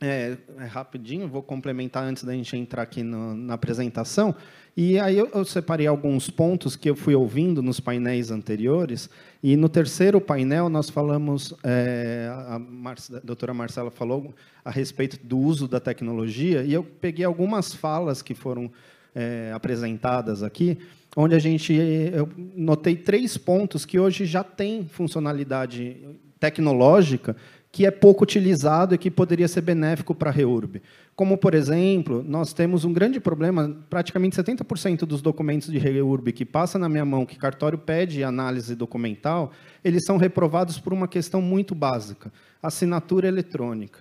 é, é rapidinho, vou complementar antes da gente entrar aqui no, na apresentação. E aí eu, eu, separei alguns pontos que eu fui ouvindo nos painéis anteriores. E no terceiro painel nós falamos, é, a, a doutora Marcela falou a respeito do uso da tecnologia. E eu peguei algumas falas que foram é, apresentadas aqui, onde a gente eu notei três pontos que hoje já tem funcionalidade tecnológica que é pouco utilizado e que poderia ser benéfico para a REURB. Como, por exemplo, nós temos um grande problema, praticamente 70% dos documentos de REURB que passa na minha mão, que cartório pede análise documental, eles são reprovados por uma questão muito básica, assinatura eletrônica.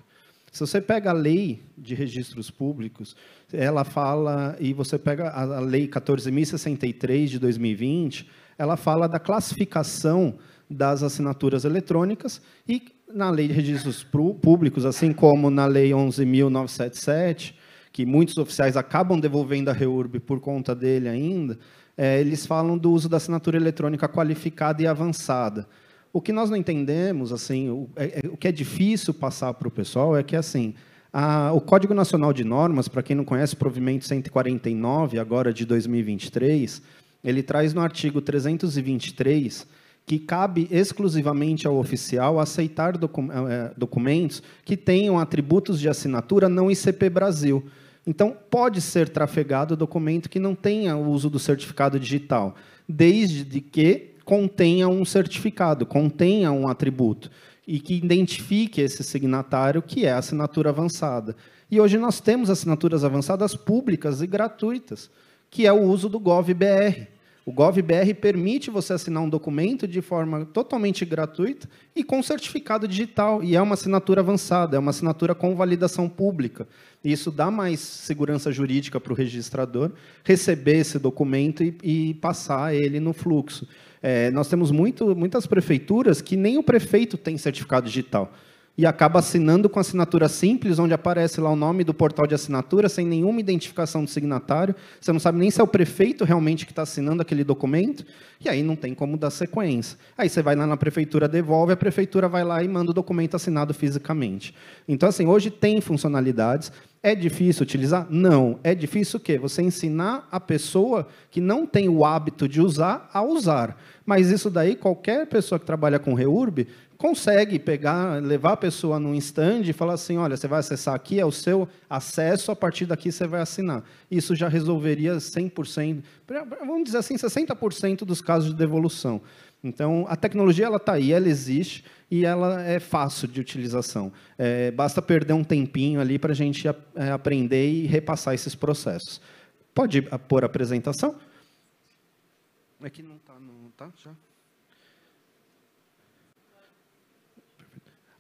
Se você pega a lei de registros públicos, ela fala, e você pega a lei 14.063 de 2020, ela fala da classificação das assinaturas eletrônicas e na lei de registros públicos, assim como na lei 11.977, que muitos oficiais acabam devolvendo a REURB por conta dele ainda, é, eles falam do uso da assinatura eletrônica qualificada e avançada. O que nós não entendemos, assim, o, é, é, o que é difícil passar para o pessoal é que, assim, A, o Código Nacional de Normas, para quem não conhece, provimento 149, agora de 2023, ele traz no artigo 323 que cabe exclusivamente ao oficial aceitar docu eh, documentos que tenham atributos de assinatura não ICP Brasil. Então, pode ser trafegado documento que não tenha o uso do certificado digital, desde que contenha um certificado, contenha um atributo e que identifique esse signatário, que é a assinatura avançada. E hoje nós temos assinaturas avançadas públicas e gratuitas, que é o uso do GovBR. O GovBR permite você assinar um documento de forma totalmente gratuita e com certificado digital. E é uma assinatura avançada, é uma assinatura com validação pública. Isso dá mais segurança jurídica para o registrador receber esse documento e, e passar ele no fluxo. É, nós temos muito, muitas prefeituras que nem o prefeito tem certificado digital e acaba assinando com assinatura simples, onde aparece lá o nome do portal de assinatura, sem nenhuma identificação do signatário. Você não sabe nem se é o prefeito realmente que está assinando aquele documento, e aí não tem como dar sequência. Aí você vai lá na prefeitura, devolve, a prefeitura vai lá e manda o documento assinado fisicamente. Então, assim, hoje tem funcionalidades. É difícil utilizar? Não. É difícil o quê? Você ensinar a pessoa que não tem o hábito de usar a usar. Mas isso daí, qualquer pessoa que trabalha com REURB consegue pegar, levar a pessoa num stand e falar assim, olha, você vai acessar aqui, é o seu acesso, a partir daqui você vai assinar. Isso já resolveria 100%, vamos dizer assim, 60% dos casos de devolução. Então, a tecnologia ela está aí, ela existe e ela é fácil de utilização. É, basta perder um tempinho ali para a gente é, aprender e repassar esses processos. Pode pôr a apresentação? É que não está, não tá? Já?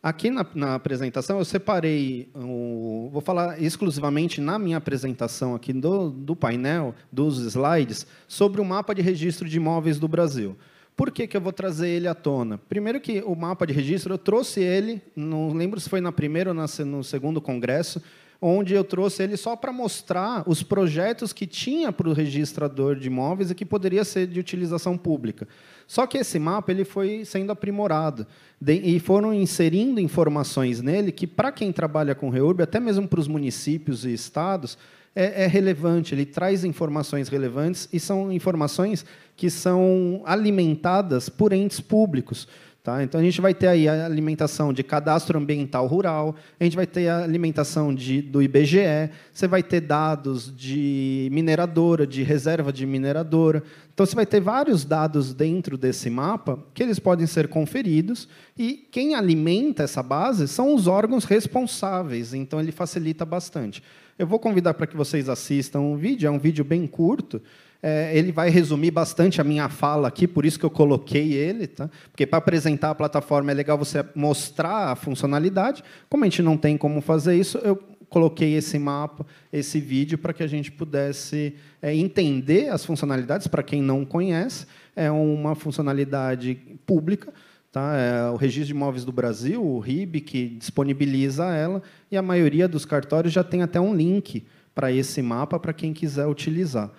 Aqui na, na, apresentação eu separei, o, vou falar exclusivamente na minha apresentação aqui do, do painel, dos slides, sobre o mapa de registro de imóveis do Brasil. Por que, que eu vou trazer ele à tona? Primeiro que o mapa de registro, eu trouxe ele, não lembro se foi na primeira ou na, no segundo congresso, onde eu trouxe ele só para mostrar os projetos que tinha para o registrador de imóveis e que poderia ser de utilização pública. Só que esse mapa ele foi sendo aprimorado de, e foram inserindo informações nele que, para quem trabalha com REURB, até mesmo para os municípios e estados, é, é, relevante, ele traz informações relevantes e são informações que são alimentadas por entes públicos. Tá? Então, a gente vai ter aí a alimentação de cadastro ambiental rural, a gente vai ter a alimentação de, do IBGE, você vai ter dados de mineradora, de reserva de mineradora. Então, você vai ter vários dados dentro desse mapa que eles podem ser conferidos e quem alimenta essa base são os órgãos responsáveis, então ele facilita bastante. Eu vou convidar para que vocês assistam o vídeo, é um vídeo bem curto, é, ele vai resumir bastante a minha fala aqui, por isso que eu coloquei ele, tá? porque para apresentar a plataforma é legal você mostrar a funcionalidade. Como a gente não tem como fazer isso, eu coloquei esse mapa, esse vídeo, para que a gente pudesse é, entender as funcionalidades, para quem não conhece. É uma funcionalidade pública, Tá? É o Registro de Imóveis do Brasil, o RIB, que disponibiliza ela, e a maioria dos cartórios já tem até um link para esse mapa para quem quiser utilizar.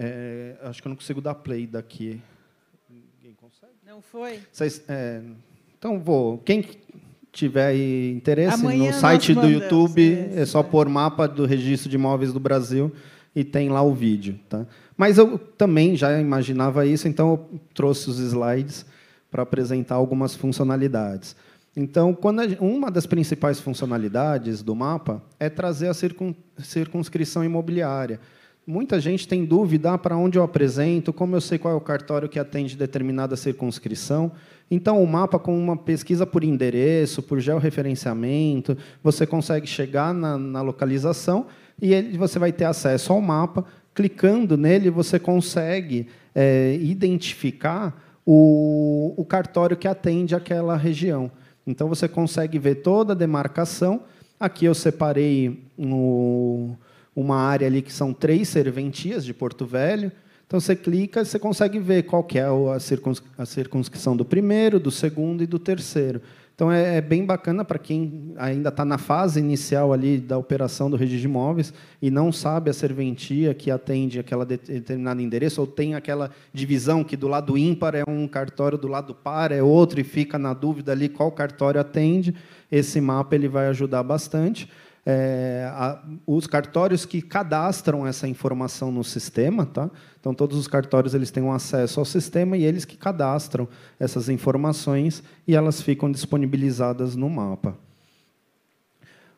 É, acho que eu não consigo dar play daqui. Ninguém consegue? Não foi? Vocês, é, então, vou. Quem tiver interesse, Amanhã no site do YouTube, é só pôr mapa do registro de imóveis do Brasil e tem lá o vídeo. Tá? Mas eu também já imaginava isso, então eu trouxe os slides para apresentar algumas funcionalidades. Então, quando uma das principais funcionalidades do mapa é trazer a circun, circunscrição imobiliária muita gente tem dúvida ah, para onde eu apresento, como eu sei qual é o cartório que atende determinada circunscrição. Então, o mapa, com uma pesquisa por endereço, por georreferenciamento, você consegue chegar na, na localização e ele, você vai ter acesso ao mapa. Clicando nele, você consegue é, identificar o, o cartório que atende aquela região. Então, você consegue ver toda a demarcação. Aqui eu separei no uma área ali que são três serventias de Porto Velho. Então você clica, você consegue ver qual que é a, circuns a circunscrição do primeiro, do segundo e do terceiro. Então é, é bem bacana para quem ainda está na fase inicial ali da operação do registro de imóveis e não sabe a serventia que atende aquela determinado endereço ou tem aquela divisão que do lado ímpar é um cartório, do lado par é outro e fica na dúvida ali qual cartório atende. Esse mapa ele vai ajudar bastante. É, a, os cartórios que cadastram essa informação no sistema, tá? Então todos os cartórios eles têm um acesso ao sistema e eles que cadastram essas informações e elas ficam disponibilizadas no mapa.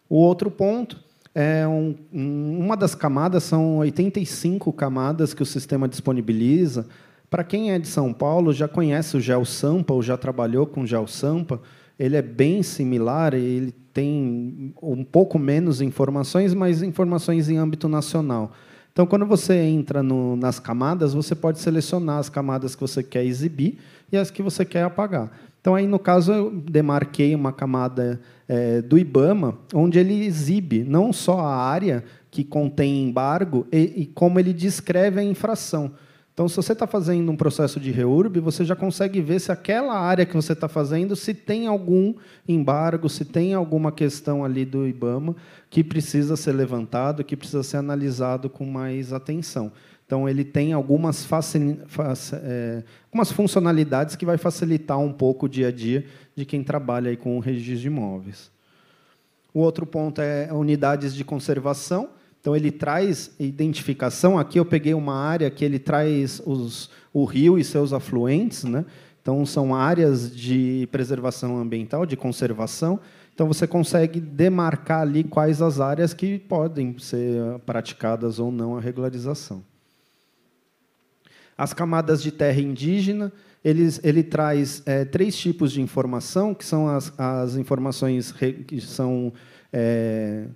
O outro ponto é um, uma das camadas são 85 camadas que o sistema disponibiliza. Para quem é de São Paulo já conhece o GeoSampa ou já trabalhou com o GeoSampa, ele é bem similar, ele tem um pouco menos informações, mas informações em âmbito nacional. Então, quando você entra no, nas camadas, você pode selecionar as camadas que você quer exibir e as que você quer apagar. Então, aí, no caso, eu demarquei uma camada é, do IBAMA, onde ele exibe não só a área que contém embargo, e, e como ele descreve a infração. Então, se você está fazendo um processo de reurb, você já consegue ver se aquela área que você está fazendo, se tem algum embargo, se tem alguma questão ali do IBAMA que precisa ser levantado, que precisa ser analisado com mais atenção. Então, ele tem algumas, é, algumas funcionalidades que vai facilitar um pouco o dia a dia de quem trabalha aí com o registro de imóveis. O outro ponto é unidades de conservação. Então, ele traz identificação. Aqui eu peguei uma área que ele traz os, o rio e seus afluentes. Né? Então, são áreas de preservação ambiental, de conservação. Então, você consegue demarcar ali quais as áreas que podem ser praticadas ou não a regularização. As camadas de terra indígena, ele, ele traz é, três tipos de informação, que são as, as informações que são é,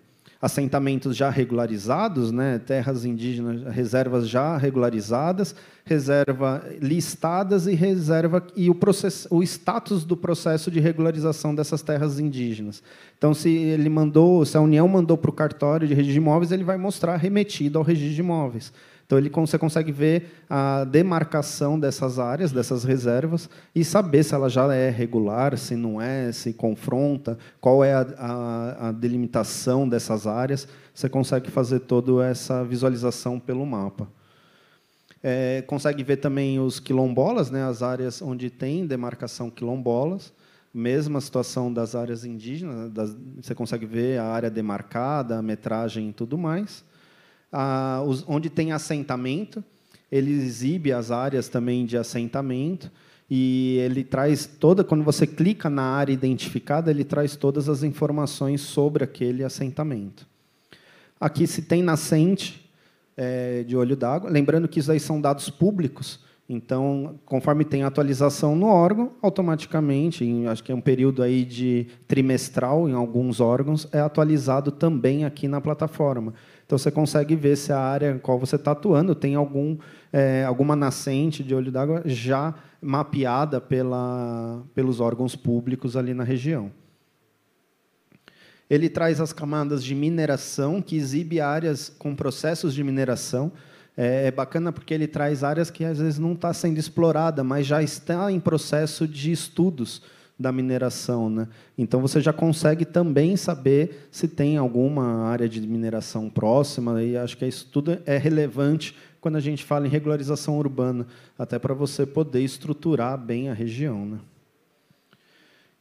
assentamentos já regularizados, né, terras indígenas, reservas já regularizadas, reserva listadas e reserva e o processo, o status do processo de regularização dessas terras indígenas. Então, se ele mandou, se a União mandou para o cartório de registro de imóveis, ele vai mostrar remetido ao registro de imóveis. Então, ele, você consegue ver a demarcação dessas áreas, dessas reservas, e saber se ela já é regular, se não é, se confronta, qual é a, a, a delimitação dessas áreas. Você consegue fazer toda essa visualização pelo mapa. É, consegue ver também os quilombolas, né, as áreas onde tem demarcação quilombolas. Mesma situação das áreas indígenas, das, você consegue ver a área demarcada, a metragem e tudo mais ah, os, onde tem assentamento, ele exibe as áreas também de assentamento e ele traz toda quando você clica na área identificada, ele traz todas as informações sobre aquele assentamento. Aqui se tem nascente é, de olho d'água, lembrando que isso aí são dados públicos, então, conforme tem atualização no órgão, automaticamente, em, acho que é um período aí de trimestral em alguns órgãos, é atualizado também aqui na plataforma. Então você consegue ver se a área em qual você está atuando tem algum, é, alguma nascente de olho d'água já mapeada pela, pelos órgãos públicos ali na região. Ele traz as camadas de mineração, que exibe áreas com processos de mineração. É, é bacana porque ele traz áreas que às vezes não está sendo explorada, mas já está em processo de estudos da mineração. Né? Então, você já consegue também saber se tem alguma área de mineração próxima, e acho que isso tudo é relevante quando a gente fala em regularização urbana, até para você poder estruturar bem a região. Né?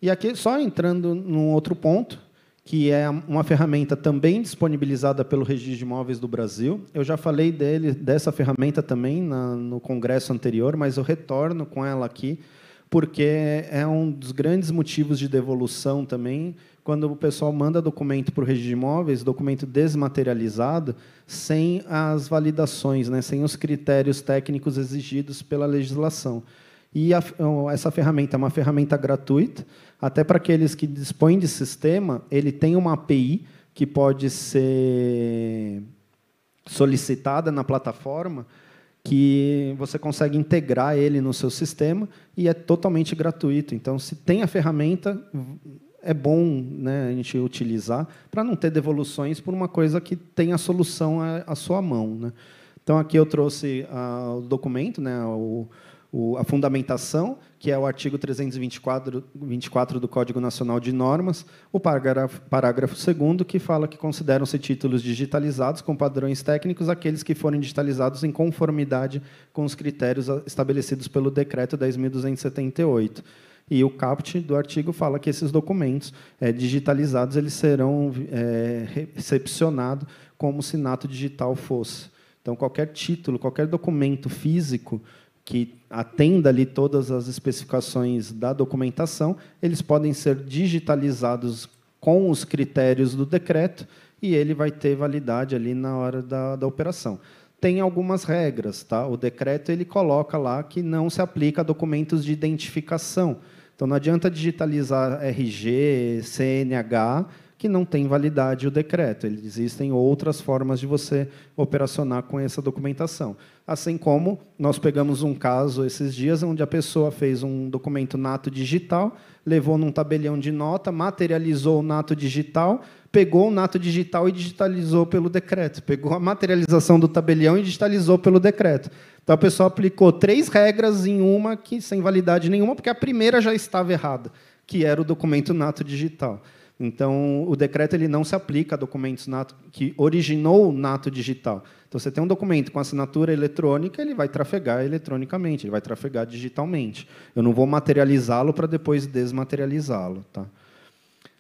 E aqui, só entrando num outro ponto, que é uma ferramenta também disponibilizada pelo Registro de Imóveis do Brasil. Eu já falei dele, dessa ferramenta também na, no congresso anterior, mas eu retorno com ela aqui porque é um dos grandes motivos de devolução também, quando o pessoal manda documento para o registro de imóveis, documento desmaterializado, sem as validações, né, sem os critérios técnicos exigidos pela legislação. E a, essa ferramenta é uma ferramenta gratuita, até para aqueles que dispõem de sistema, ele tem uma API que pode ser solicitada na plataforma que você consegue integrar ele no seu sistema e é totalmente gratuito. Então, se tem a ferramenta, é bom né, a gente utilizar para não ter devoluções por uma coisa que tem a solução à, sua mão. Né? Então, aqui eu trouxe uh, o documento, né, o, o, a fundamentação, que é o artigo 324 24 do Código Nacional de Normas, o parágrafo, parágrafo 2 que fala que consideram-se títulos digitalizados com padrões técnicos aqueles que forem digitalizados em conformidade com os critérios estabelecidos pelo Decreto 10.278. E o caput do artigo fala que esses documentos é, digitalizados eles serão é, recepcionados como se nato digital fosse. Então, qualquer título, qualquer documento físico que atenda ali todas as especificações da documentação, eles podem ser digitalizados com os critérios do decreto e ele vai ter validade ali na hora da, da operação. Tem algumas regras, tá? O decreto ele coloca lá que não se aplica a documentos de identificação. Então não adianta digitalizar RG, CNH, que não tem validade o decreto. Existem outras formas de você operacionar com essa documentação. Assim como nós pegamos um caso esses dias onde a pessoa fez um documento nato digital, levou num tabelião de nota, materializou o nato digital, pegou o nato digital e digitalizou pelo decreto. Pegou a materialização do tabelião e digitalizou pelo decreto. Então a pessoa aplicou três regras em uma que sem validade nenhuma, porque a primeira já estava errada, que era o documento nato digital. Então, o decreto ele não se aplica a documentos nato, que originou o nato digital. Então, você tem um documento com assinatura eletrônica, ele vai trafegar eletronicamente, ele vai trafegar digitalmente. Eu não vou materializá-lo para depois desmaterializá-lo. Tá?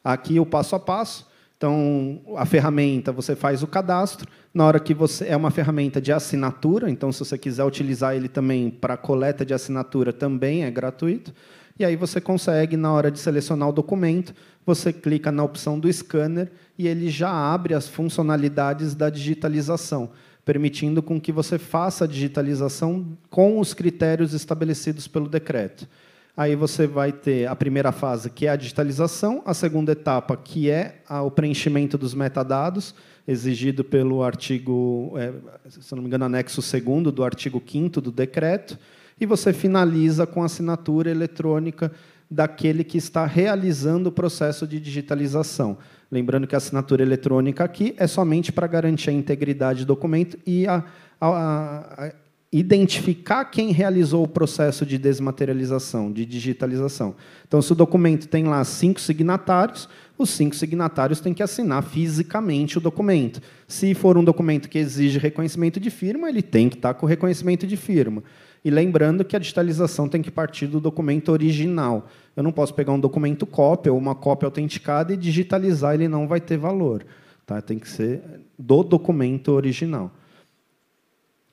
Aqui, o passo a passo. Então, a ferramenta, você faz o cadastro. Na hora que você é uma ferramenta de assinatura, então, se você quiser utilizar ele também para coleta de assinatura, também é gratuito. E aí você consegue, na hora de selecionar o documento, você clica na opção do scanner e ele já abre as funcionalidades da digitalização, permitindo com que você faça a digitalização com os critérios estabelecidos pelo decreto. Aí você vai ter a primeira fase, que é a digitalização, a segunda etapa, que é o preenchimento dos metadados, exigido pelo artigo, é, se não me engano, anexo 2 do artigo 5 do decreto, e você finaliza com assinatura eletrônica daquele que está realizando o processo de digitalização. Lembrando que a assinatura eletrônica aqui é somente para garantir a integridade do documento e a, a, a identificar quem realizou o processo de desmaterialização, de digitalização. Então, se o documento tem lá cinco signatários, os cinco signatários têm que assinar fisicamente o documento. Se for um documento que exige reconhecimento de firma, ele tem que estar com reconhecimento de firma. E lembrando que a digitalização tem que partir do documento original. Eu não posso pegar um documento cópia ou uma cópia autenticada e digitalizar, ele não vai ter valor. Tá? Tem que ser do documento original.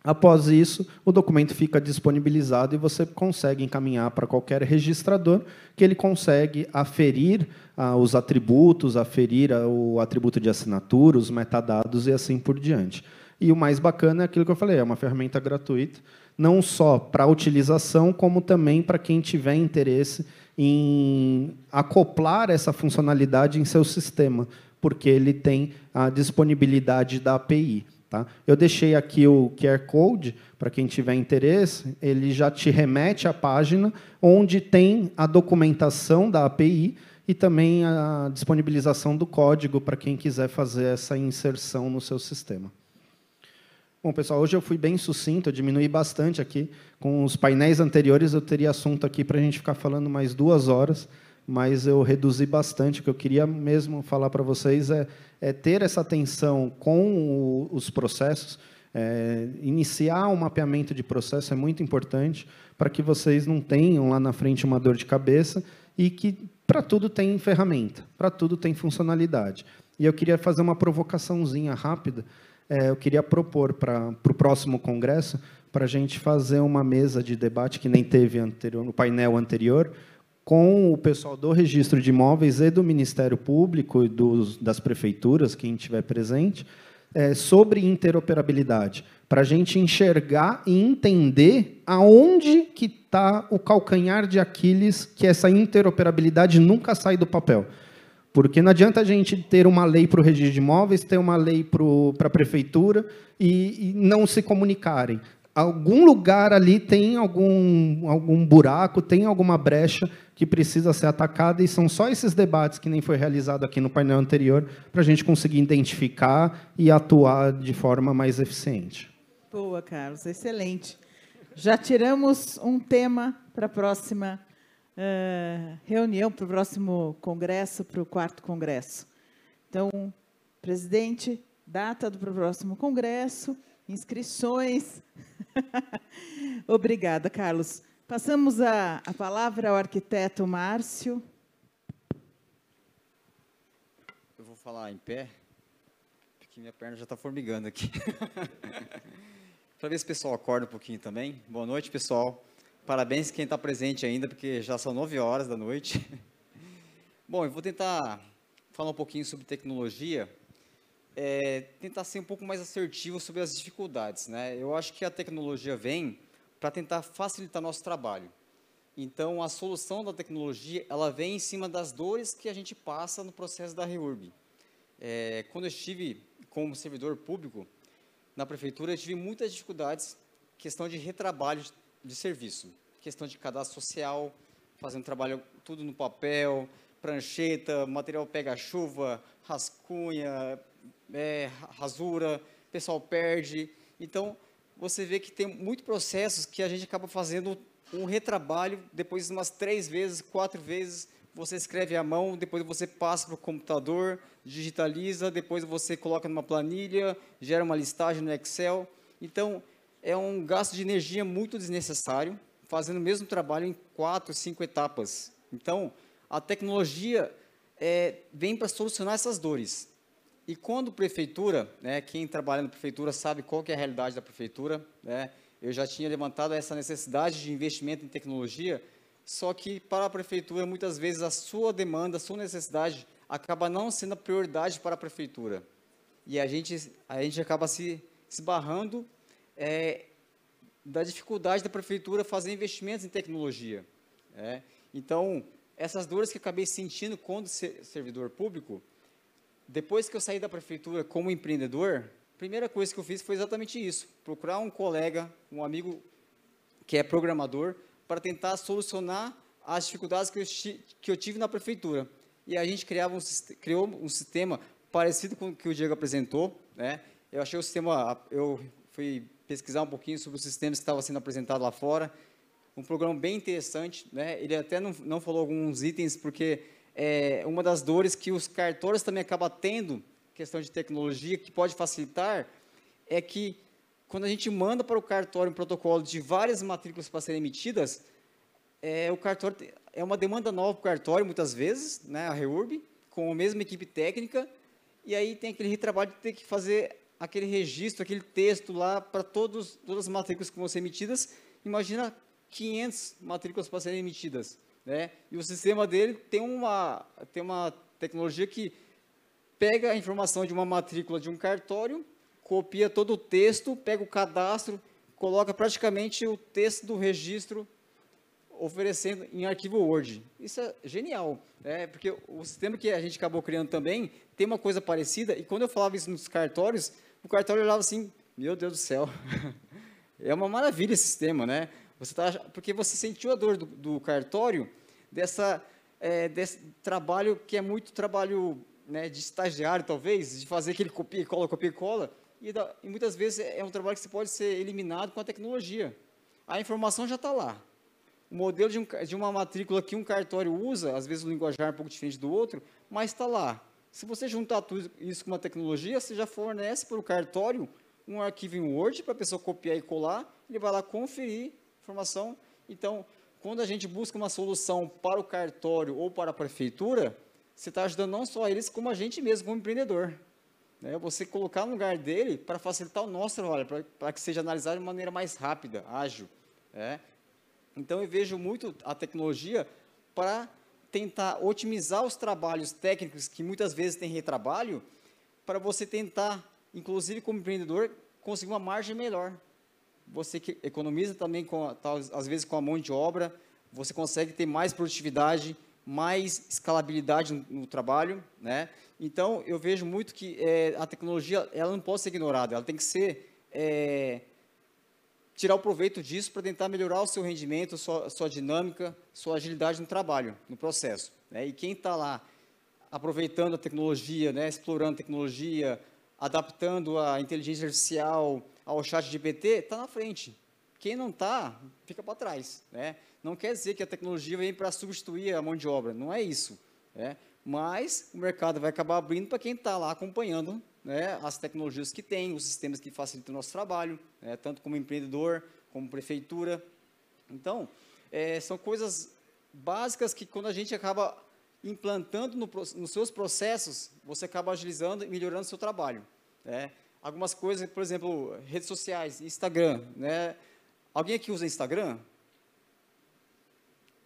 Após isso, o documento fica disponibilizado e você consegue encaminhar para qualquer registrador, que ele consegue aferir ah, os atributos, aferir ah, o atributo de assinatura, os metadados e assim por diante. E o mais bacana é aquilo que eu falei, é uma ferramenta gratuita, não só para utilização, como também para quem tiver interesse em acoplar essa funcionalidade em seu sistema, porque ele tem a disponibilidade da API. Tá? Eu deixei aqui o QR Code, para quem tiver interesse, ele já te remete à página onde tem a documentação da API e também a disponibilização do código para quem quiser fazer essa inserção no seu sistema. Bom, pessoal, hoje eu fui bem sucinto, eu diminui bastante aqui. Com os painéis anteriores, eu teria assunto aqui para a gente ficar falando mais duas horas, mas eu reduzi bastante. O que eu queria mesmo falar para vocês é, é, ter essa atenção com o, os processos. É, iniciar um mapeamento de processo é muito importante para que vocês não tenham lá na frente uma dor de cabeça e que para tudo tem ferramenta, para tudo tem funcionalidade. E eu queria fazer uma provocaçãozinha rápida é, eu queria propor para o próximo congresso para a gente fazer uma mesa de debate que nem teve anterior, no painel anterior, com o pessoal do registro de imóveis e do Ministério Público e dos, das prefeituras, quem estiver presente, é, sobre interoperabilidade, para a gente enxergar e entender aonde que está o calcanhar de Aquiles que essa interoperabilidade nunca sai do papel. Porque não adianta a gente ter uma lei para o registro de imóveis, ter uma lei para a prefeitura e, e, não se comunicarem. Algum lugar ali tem algum, algum buraco, tem alguma brecha que precisa ser atacada, e são só esses debates que nem foi realizado aqui no painel anterior para a gente conseguir identificar e atuar de forma mais eficiente. Boa, Carlos, excelente. Já tiramos um tema para a próxima uh, reunião para o próximo congresso, para o quarto congresso. Então, presidente, data do próximo congresso, inscrições. Obrigada, Carlos. Passamos a, a palavra ao arquiteto Márcio. Eu vou falar em pé, porque minha perna já está formigando aqui. Para ver se o pessoal acorda um pouquinho também. Boa noite, pessoal. Parabéns quem está presente ainda, porque já são nove horas da noite. Bom, eu vou tentar falar um pouquinho sobre tecnologia, é, tentar ser um pouco mais assertivo sobre as dificuldades. Né? Eu acho que a tecnologia vem para tentar facilitar nosso trabalho. Então, a solução da tecnologia, ela vem em cima das dores que a gente passa no processo da REURB. É, quando eu estive como servidor público na prefeitura, eu tive muitas dificuldades, questão de retrabalho de serviço, questão de cadastro social, fazendo trabalho tudo no papel, prancheta, material pega-chuva, rascunha, é, rasura, pessoal perde. Então, você vê que tem muitos processos que a gente acaba fazendo um retrabalho, depois umas três vezes, quatro vezes, você escreve à mão, depois você passa para o computador, digitaliza, depois você coloca numa planilha, gera uma listagem no Excel. Então, é um gasto de energia muito desnecessário, fazendo o mesmo trabalho em quatro, cinco etapas. Então, a tecnologia é, vem para solucionar essas dores. E quando prefeitura, né, quem trabalha na prefeitura sabe qual é a realidade da prefeitura, né, eu já tinha levantado essa necessidade de investimento em tecnologia, só que para a prefeitura, muitas vezes, a sua demanda, a sua necessidade acaba não sendo a prioridade para a prefeitura. E a gente, a gente acaba se esbarrando é, da dificuldade da prefeitura fazer investimentos em tecnologia. É. Então, essas dores que acabei sentindo quando servidor público, depois que eu saí da prefeitura como empreendedor, a primeira coisa que eu fiz foi exatamente isso: procurar um colega, um amigo que é programador, para tentar solucionar as dificuldades que eu, que eu tive na prefeitura. E a gente criava um, criou um sistema parecido com o que o Diego apresentou. Né? Eu achei o sistema, eu fui pesquisar um pouquinho sobre os sistemas que estavam sendo apresentados lá fora. Um programa bem interessante. Né? Ele até não, não falou alguns itens, porque é, uma das dores que os cartórios também acabam tendo, questão de tecnologia, que pode facilitar, é que quando a gente manda para o cartório um protocolo de várias matrículas para serem emitidas, é, o cartório é uma demanda nova para o cartório, muitas vezes, né, a REURB, com a mesma equipe técnica, e aí tem aquele retrabalho de ter que fazer aquele registro, aquele texto lá para todas as matrículas que vão ser emitidas. Imagina 500 matrículas para serem emitidas. Né? E o sistema dele tem uma, tem uma tecnologia que pega a informação de uma matrícula de um cartório, copia todo o texto, pega o cadastro, coloca praticamente o texto do registro oferecendo em arquivo Word. Isso é genial, né? porque o sistema que a gente acabou criando também tem uma coisa parecida, e quando eu falava isso nos cartórios, o cartório olhava assim, meu Deus do céu, é uma maravilha esse sistema, né? Você tá, porque você sentiu a dor do, do cartório dessa, é, desse trabalho que é muito trabalho né, de estagiário, talvez, de fazer aquele copia e cola, copia e cola, e, da, e muitas vezes é um trabalho que pode ser eliminado com a tecnologia. A informação já está lá. O modelo de, um, de, uma matrícula que um cartório usa, às vezes o linguajar é um pouco diferente do outro, mas está lá. Se você juntar tudo isso com uma tecnologia, você já fornece para o cartório um arquivo em Word para a pessoa copiar e colar, ele vai lá conferir informação. Então, quando a gente busca uma solução para o cartório ou para a prefeitura, você está ajudando não só eles, como a gente mesmo, como empreendedor. Né? Você colocar no lugar dele para facilitar o nosso trabalho, para que seja analisado de maneira mais rápida, ágil. Né? Então, eu vejo muito a tecnologia para tentar otimizar os trabalhos técnicos, que muitas vezes tem retrabalho, para você tentar, inclusive como empreendedor, conseguir uma margem melhor você economiza também, com, às vezes, com a mão de obra, você consegue ter mais produtividade, mais escalabilidade no, no trabalho, né? Então, eu vejo muito que é, a tecnologia, ela não pode ser ignorada, ela tem que ser, é, tirar o proveito disso para tentar melhorar o seu rendimento, sua, sua dinâmica, sua agilidade no trabalho, no processo. Né? E quem está lá aproveitando a tecnologia, né, explorando a tecnologia, adaptando a inteligência artificial, ao chat GPT, está na frente. Quem não está, fica para trás. Né? Não quer dizer que a tecnologia vem para substituir a mão de obra, não é isso. Né? Mas o mercado vai acabar abrindo para quem está lá acompanhando né, as tecnologias que tem, os sistemas que facilitam o nosso trabalho, né, tanto como empreendedor, como prefeitura. Então, é, são coisas básicas que quando a gente acaba implantando no, nos seus processos, você acaba agilizando e melhorando o seu trabalho. Né? Algumas coisas, por exemplo, redes sociais, Instagram. Né? Alguém aqui usa Instagram?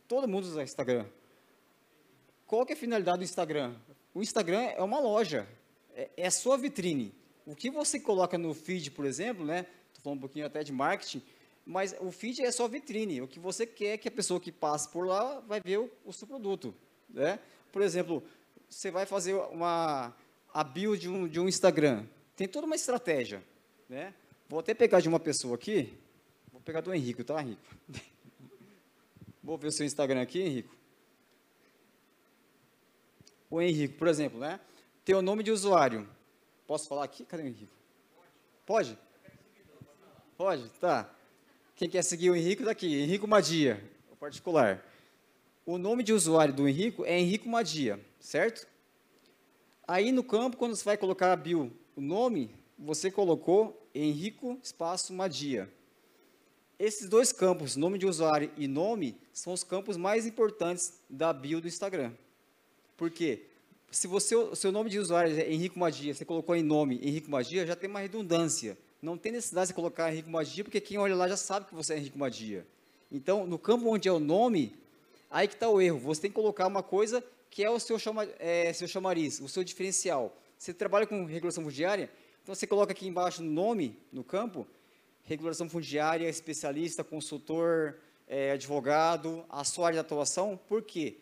Todo mundo usa Instagram. Qual é a finalidade do Instagram? O Instagram é uma loja, é, é a sua vitrine. O que você coloca no feed, por exemplo, né? Estou falando um pouquinho até de marketing, mas o feed é só vitrine. O que você quer que a pessoa que passe por lá vai ver o, o seu produto. Né? Por exemplo, você vai fazer uma a bio de um, de um Instagram. Tem toda uma estratégia. Né? Vou até pegar de uma pessoa aqui. Vou pegar do Henrique, tá, Henrique? Vou ver o seu Instagram aqui, Henrique. O Henrique, por exemplo, né? Tem o nome de usuário. Posso falar aqui? Cadê o Henrique? Pode? Pode? Tá. Quem quer seguir o Henrique, daqui. Henrique Madia, o particular. O nome de usuário do Henrique é Henrique Madia, certo? Aí no campo, quando você vai colocar a bio, o nome, você colocou Henrico espaço Madia. Esses dois campos, nome de usuário e nome, são os campos mais importantes da bio do Instagram. Por quê? Se você, o seu nome de usuário é Henrique Madia, você colocou em nome Henrique Madia, já tem uma redundância. Não tem necessidade de colocar Henrique Madia, porque quem olha lá já sabe que você é Henrique Madia. Então, no campo onde é o nome, aí que está o erro. Você tem que colocar uma coisa que é o seu, chama, é, seu chamariz, o seu diferencial. Você trabalha com regulação fundiária, então você coloca aqui embaixo no nome, no campo, regulação fundiária, especialista, consultor, é, advogado, a sua área de atuação. Por quê?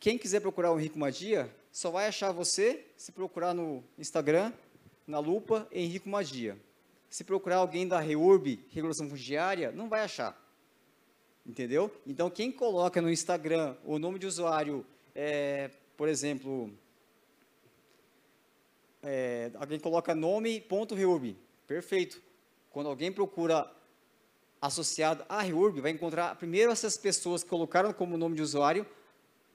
Quem quiser procurar o Henrique Madia, só vai achar você se procurar no Instagram, na lupa, Henrique Madia. Se procurar alguém da REURB, Regulação Fundiária, não vai achar. Entendeu? Então, quem coloca no Instagram o nome de usuário, é, por exemplo, é, alguém coloca nome.reurb, perfeito. Quando alguém procura associado à REURB, vai encontrar primeiro essas pessoas que colocaram como nome de usuário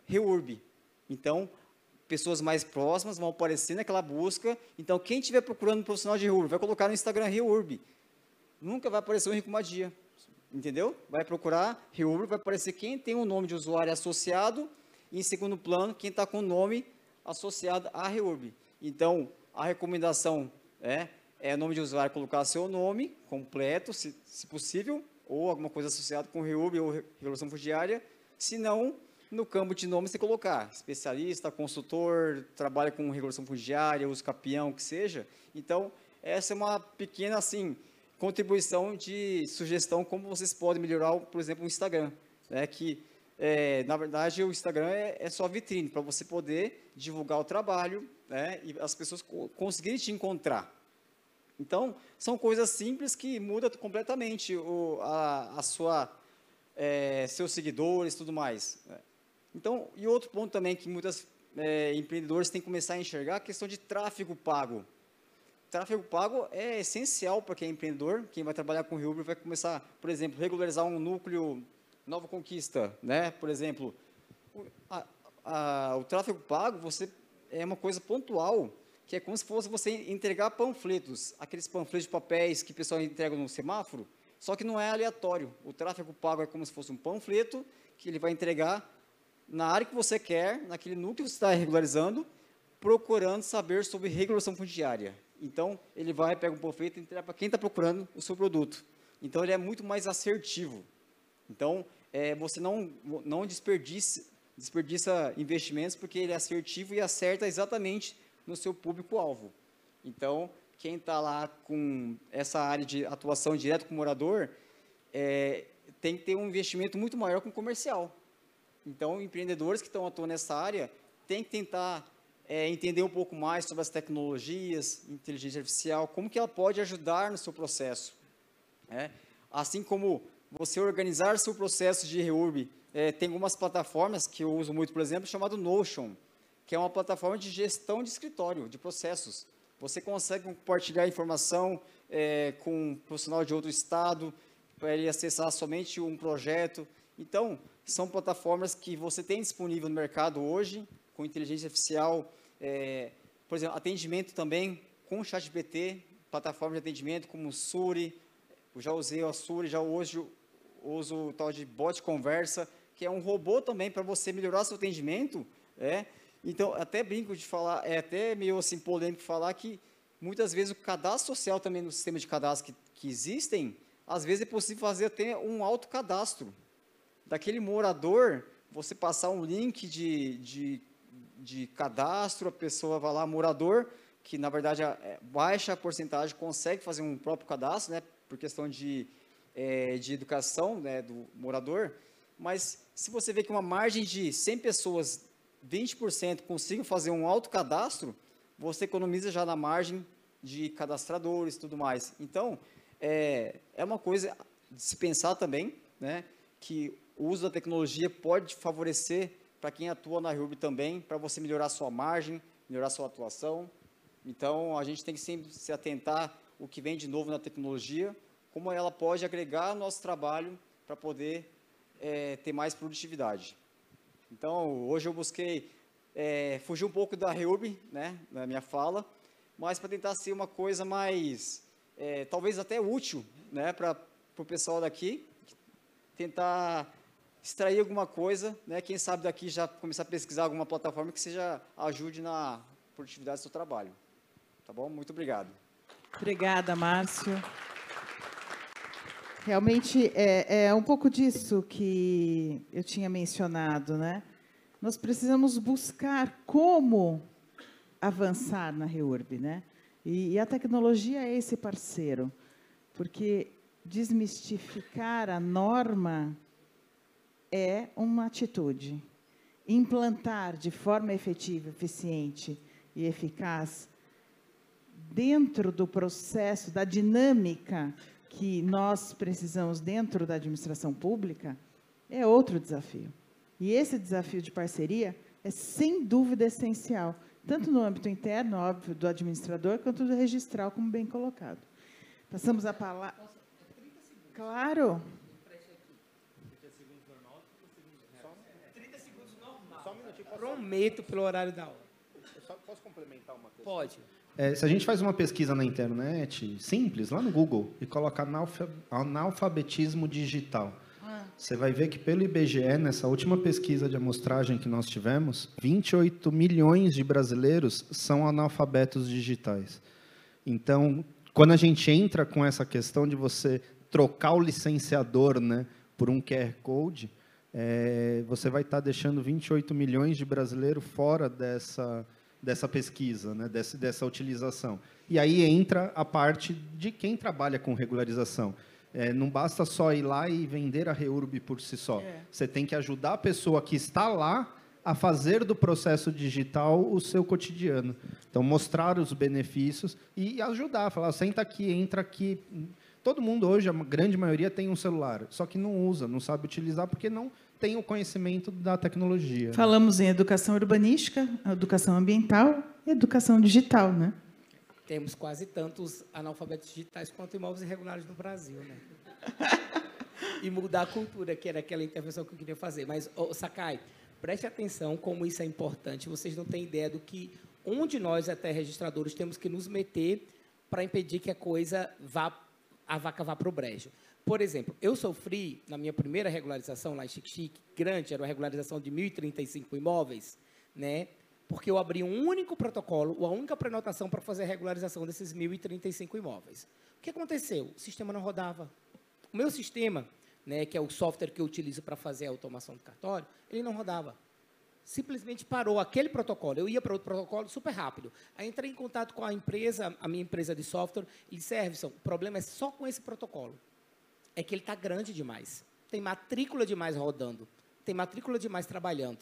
REURB. Então, pessoas mais próximas vão aparecer naquela busca. Então, quem estiver procurando um profissional de REURB, vai colocar no Instagram REURB. Nunca vai aparecer o Henrique Madia. Entendeu? Vai procurar REURB, vai aparecer quem tem o um nome de usuário associado e, em segundo plano, quem está com o nome associado à REURB. Então, a recomendação é, é o nome de usuário colocar seu nome completo, se, se possível, ou alguma coisa associada com REURB ou Regulação Fundiária. Se não, no campo de nome você colocar especialista, consultor, trabalha com regulação fundiária, uso capião, que seja. Então, essa é uma pequena, assim, contribuição de sugestão como vocês podem melhorar, por exemplo, o Instagram. Né, que, é, na verdade, o Instagram é, é só vitrine, para você poder divulgar o trabalho né, e as pessoas conseguirem te encontrar. Então, são coisas simples que mudam completamente o, a, a sua, é, seus seguidores tudo mais. Então, e outro ponto também que muitos é, empreendedores têm que começar a enxergar, a questão de tráfego pago. Tráfego pago é essencial para quem é empreendedor, quem vai trabalhar com Uber vai começar, por exemplo, regularizar um núcleo Nova Conquista, né? Por exemplo, o, a, a, o tráfego pago você é uma coisa pontual, que é como se fosse você entregar panfletos, aqueles panfletos de papéis que o pessoal entrega no semáforo, só que não é aleatório. O tráfego pago é como se fosse um panfleto que ele vai entregar na área que você quer, naquele núcleo que você está regularizando, procurando saber sobre regulação fundiária. Então, ele vai, pega um panfleto e entrega para quem está procurando o seu produto. Então, ele é muito mais assertivo. Então, é, você não, não desperdiça, desperdiça investimentos, porque ele é assertivo e acerta exatamente no seu público-alvo. Então, quem está lá com essa área de atuação direto com o morador, é, tem que ter um investimento muito maior com o comercial. Então, empreendedores que estão atuando nessa área têm que tentar é, entender um pouco mais sobre as tecnologias, inteligência artificial, como que ela pode ajudar no seu processo. Né? Assim como você organizar seu processo de reurb, é, tem algumas plataformas que eu uso muito, por exemplo, chamado Notion, que é uma plataforma de gestão de escritório, de processos. Você consegue compartilhar informação é, com um profissional de outro estado, para ele acessar somente um projeto. Então, são plataformas que você tem disponível no mercado hoje, com inteligência artificial, é, por exemplo, atendimento também com o ChatGPT, plataforma de atendimento como o Suri, eu já usei o Suri, já hoje uso o tal de bot conversa, que é um robô também para você melhorar seu atendimento. É. Então, até brinco de falar, é até meio assim polêmico falar que muitas vezes o cadastro social também no sistema de cadastro que, que existem, às vezes é possível fazer até um autocadastro. Daquele morador, você passar um link de, de, de cadastro, a pessoa vai lá, morador, que na verdade é, baixa a porcentagem consegue fazer um próprio cadastro, né, por questão de, é, de educação né, do morador, mas se você vê que uma margem de 100 pessoas, 20% consigam fazer um autocadastro, você economiza já na margem de cadastradores e tudo mais. Então, é, é uma coisa de se pensar também, né, que o uso da tecnologia pode favorecer para quem atua na RUB também, para você melhorar sua margem, melhorar sua atuação. Então, a gente tem que sempre se atentar o que vem de novo na tecnologia, como ela pode agregar ao nosso trabalho para poder é, ter mais produtividade. Então, hoje eu busquei é, fugir um pouco da REURB, né, na minha fala, mas para tentar ser uma coisa mais, é, talvez até útil, né, para o pessoal daqui, tentar extrair alguma coisa, né, quem sabe daqui já começar a pesquisar alguma plataforma que seja ajude na produtividade do seu trabalho. Tá bom? Muito obrigado. Obrigada, Márcio. Realmente é, é, um pouco disso que eu tinha mencionado, né? Nós precisamos buscar como avançar na REURB, né? E, e a tecnologia é esse parceiro, porque desmistificar a norma é uma atitude. Implantar de forma efetiva, eficiente e eficaz dentro do processo, da dinâmica que nós precisamos dentro da administração pública, é outro desafio. E esse desafio de parceria é, sem dúvida, essencial, tanto no âmbito interno, óbvio, do administrador, quanto do registral, como bem colocado. Passamos a palavra. Claro. Prometo pelo horário da aula. Posso complementar uma questão? Pode. É, se a gente faz uma pesquisa na internet, simples, lá no Google, e coloca analfabetismo digital, ah. você vai ver que pelo IBGE, nessa última pesquisa de amostragem que nós tivemos, 28 milhões de brasileiros são analfabetos digitais. Então, quando a gente entra com essa questão de você trocar o licenciador né, por um QR Code, é, você vai estar deixando 28 milhões de brasileiros fora dessa dessa pesquisa, né, dessa, dessa utilização. E aí entra a parte de quem trabalha com regularização. É, não basta só ir lá e vender a REURB por si só. É. Você tem que ajudar a pessoa que está lá a fazer do processo digital o seu cotidiano. Então, mostrar os benefícios e ajudar, falar, senta aqui, entra aqui. Todo mundo hoje, a grande maioria, tem um celular, só que não usa, não sabe utilizar porque não tem o conhecimento da tecnologia. Falamos em educação urbanística, educação ambiental e educação digital, né? Temos quase tantos analfabetos digitais quanto imóveis irregulares no Brasil, né? e mudar a cultura, que era aquela intervenção que eu queria fazer. Mas, oh, Sakai, preste atenção como isso é importante. Vocês não têm ideia do que, onde nós, até registradores, temos que nos meter para impedir que a coisa vá, a vaca vá para o brejo. Por exemplo, eu sofri, na minha primeira regularização lá em Chique-Chique, grande, era uma regularização de 1.035 imóveis, né? porque eu abri um único protocolo, a única prenotação para fazer a regularização desses 1.035 imóveis. O que aconteceu? O sistema não rodava. O meu sistema, né, que é o software que eu utilizo para fazer a automação do cartório, ele não rodava. Simplesmente parou aquele protocolo. Eu ia para outro protocolo super rápido. Aí entrei em contato com a empresa, a minha empresa de software, e disse, Servison, o problema é só com esse protocolo é que ele está grande demais. Tem matrícula demais rodando. Tem matrícula demais trabalhando.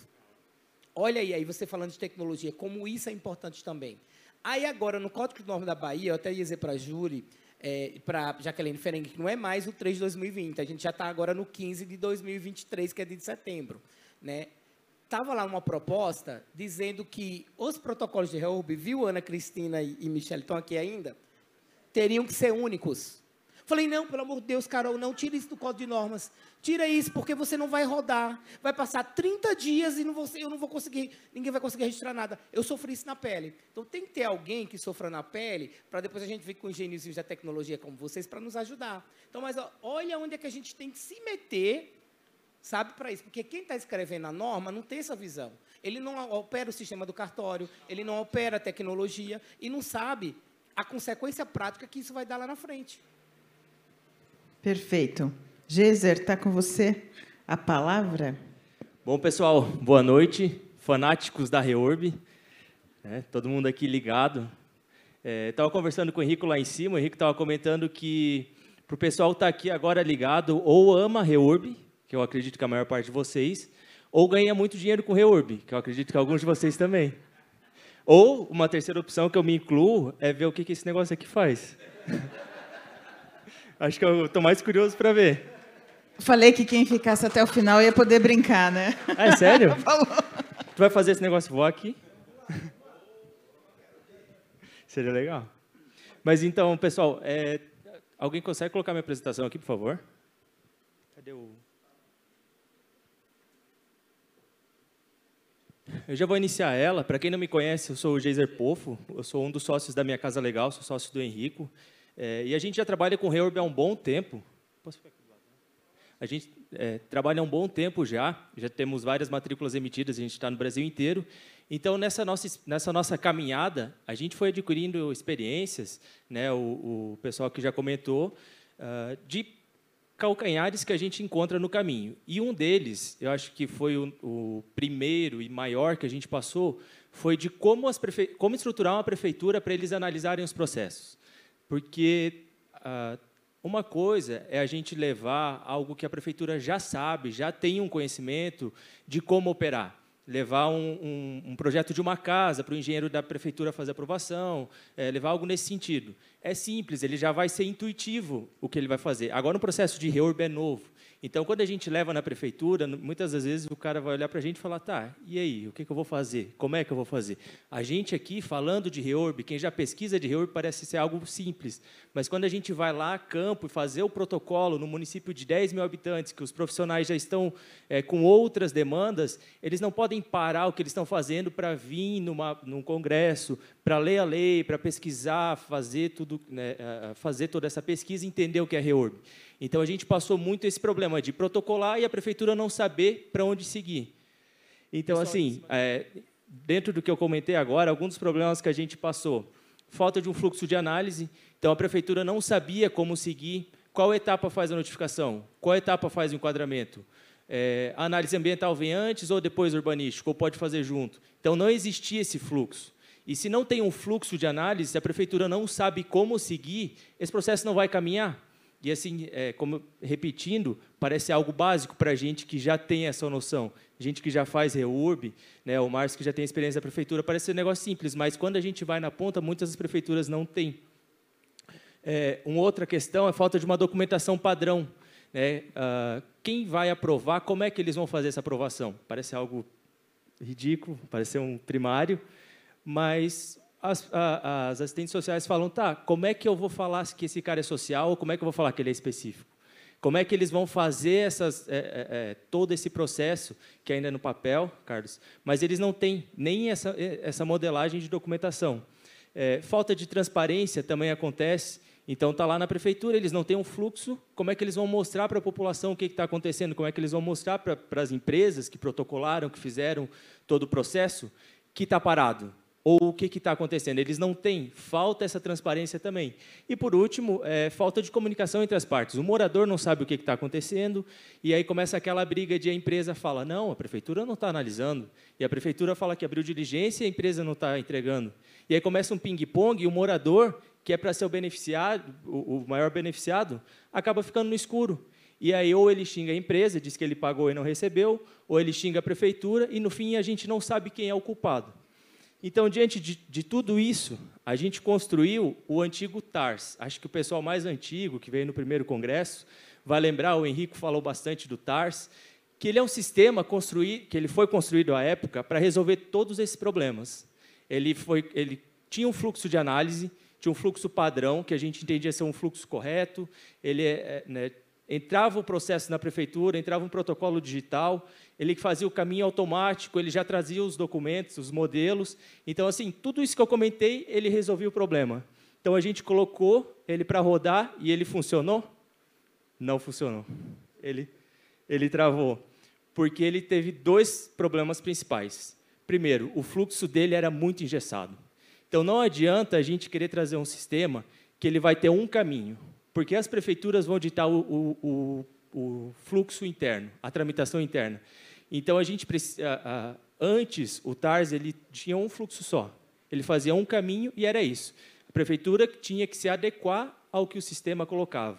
Olha aí, aí você falando de tecnologia, como isso é importante também. Aí agora, no Código de Norma da Bahia, eu até ia dizer para a Júri, é, para Jaqueline Ferengue, que não é mais o 3 de 2020, a gente já está agora no 15 de 2023, que é de setembro. Né? Estava lá uma proposta dizendo que os protocolos de REURB, viu, Ana Cristina e, e Michelle estão aqui ainda, teriam que ser únicos. Falei, não, pelo amor de Deus, Carol, não tira isso do código de normas. Tira isso, porque você não vai rodar. Vai passar 30 dias e não vou, eu não vou conseguir, ninguém vai conseguir registrar nada. Eu sofri isso na pele. Então tem que ter alguém que sofra na pele, para depois a gente vir com engenheiros da tecnologia como vocês, para nos ajudar. Então, mas ó, olha onde é que a gente tem que se meter, sabe, para isso. Porque quem está escrevendo a norma não tem essa visão. Ele não opera o sistema do cartório, ele não opera a tecnologia e não sabe a consequência prática que isso vai dar lá na frente. Perfeito. Geiser, está com você a palavra? Bom, pessoal, boa noite. Fanáticos da Reorb, né, todo mundo aqui ligado. Estava é, conversando com o Henrico lá em cima, o Henrico estava comentando que para o pessoal estar tá aqui agora ligado, ou ama Reorb, que eu acredito que a maior parte de vocês, ou ganha muito dinheiro com Reorb, que eu acredito que alguns de vocês também. Ou uma terceira opção que eu me incluo é ver o que, que esse negócio aqui faz. Acho que eu estou mais curioso para ver. Falei que quem ficasse até o final ia poder brincar, né? Ah, é sério? Falou. Tu vai fazer esse negócio voar aqui? Seria legal. Mas então, pessoal, é... alguém consegue colocar minha apresentação aqui, por favor? Cadê o... Eu já vou iniciar ela. Para quem não me conhece, eu sou o Geiser Pofo, eu sou um dos sócios da Minha Casa Legal, sou sócio do Henrico. É, e a gente já trabalha com Reorb há um bom tempo. Posso ficar aqui do lado? A gente é, trabalha há um bom tempo já, já temos várias matrículas emitidas, a gente está no Brasil inteiro. Então, nessa nossa, nessa nossa caminhada, a gente foi adquirindo experiências, né, o, o pessoal que já comentou, uh, de calcanhares que a gente encontra no caminho. E um deles, eu acho que foi o, o primeiro e maior que a gente passou, foi de como, as prefe... como estruturar uma prefeitura para eles analisarem os processos. Porque ah, uma coisa é a gente levar algo que a prefeitura já sabe, já tem um conhecimento de como operar levar um, um, um, projeto de uma casa para o engenheiro da prefeitura fazer aprovação, é, levar algo nesse sentido. É simples, ele já vai ser intuitivo o que ele vai fazer. Agora, no processo de reorb é novo. Então, quando a gente leva na prefeitura, muitas das vezes o cara vai olhar para a gente e falar, tá, e aí, o que, que, eu vou fazer? Como é que eu vou fazer? A gente aqui, falando de reorb, quem já pesquisa de reorb parece ser algo simples, mas quando a gente vai lá a campo e fazer o protocolo no município de 10 mil habitantes, que os profissionais já estão é, com outras demandas, eles não podem parar o que eles estão fazendo para vir numa, num congresso, para ler a lei, para pesquisar, fazer, tudo, né, fazer toda essa pesquisa e entender o que é reorb. Então a gente passou muito esse problema de protocolar e a prefeitura não saber para onde seguir. Então, assim, é, dentro do que eu comentei agora, alguns dos problemas que a gente passou. Falta de um fluxo de análise, então a prefeitura não sabia como seguir, qual etapa faz a notificação, qual etapa faz o enquadramento. É, a análise ambiental vem antes ou depois urbanístico, ou pode fazer junto. Então, não existia esse fluxo. E se não tem um fluxo de análise, se a prefeitura não sabe como seguir, esse processo não vai caminhar. E assim, é, como repetindo, parece algo básico para a gente que já tem essa noção. Gente que já faz reurb, né, o Márcio que já tem experiência da prefeitura, parece ser um negócio simples, mas quando a gente vai na ponta, muitas das prefeituras não têm. É, uma outra questão é a falta de uma documentação padrão. Né? Ah, quem vai aprovar, como é que eles vão fazer essa aprovação? Parece algo ridículo, parece um primário, mas as, as assistentes sociais falam, tá, como é que eu vou falar que esse cara é social? Ou como é que eu vou falar que ele é específico? Como é que eles vão fazer essas, é, é, é todo esse processo, que ainda é no papel, Carlos, mas eles não têm nem essa, essa modelagem de documentação. É, falta de transparência também acontece, então está lá na prefeitura, eles não têm um fluxo, como é que eles vão mostrar para a população o que está acontecendo, como é que eles vão mostrar para as empresas que protocolaram, que fizeram todo o processo, que está parado, ou o que está acontecendo. Eles não têm, falta essa transparência também. E, por último, é, falta de comunicação entre as partes. O morador não sabe o que está acontecendo, e aí começa aquela briga de a empresa fala, não, a prefeitura não está analisando, e a prefeitura fala que abriu diligência e a empresa não está entregando. E aí começa um ping-pong, e o morador, que é para ser o beneficiado, o, maior beneficiado, acaba ficando no escuro. E aí ou ele xinga a empresa, diz que ele pagou e não recebeu, ou ele xinga a prefeitura, e no fim a gente não sabe quem é o culpado. Então, diante de, de, tudo isso, a gente construiu o antigo TARS. Acho que o pessoal mais antigo, que veio no primeiro congresso, vai lembrar, o Henrico falou bastante do TARS, que ele é um sistema construído, que ele foi construído à época para resolver todos esses problemas. Ele, foi, ele tinha um fluxo de análise, tinha um fluxo padrão, que a gente entendia ser um fluxo correto, ele é, né, entrava o processo na prefeitura, entrava um protocolo digital, ele fazia o caminho automático, ele já trazia os documentos, os modelos. Então, assim, tudo isso que eu comentei, ele resolvia o problema. Então, a gente colocou ele para rodar e ele funcionou? Não funcionou. Ele, ele travou. Porque ele teve dois problemas principais. Primeiro, o fluxo dele era muito engessado. Então, não adianta a gente querer trazer um sistema que ele vai ter um caminho porque as prefeituras vão ditar o, o, o, o fluxo interno, a tramitação interna. Então, a gente precisa, antes, o TARS ele tinha um fluxo só. Ele fazia um caminho e era isso. A prefeitura tinha que se adequar ao que o sistema colocava.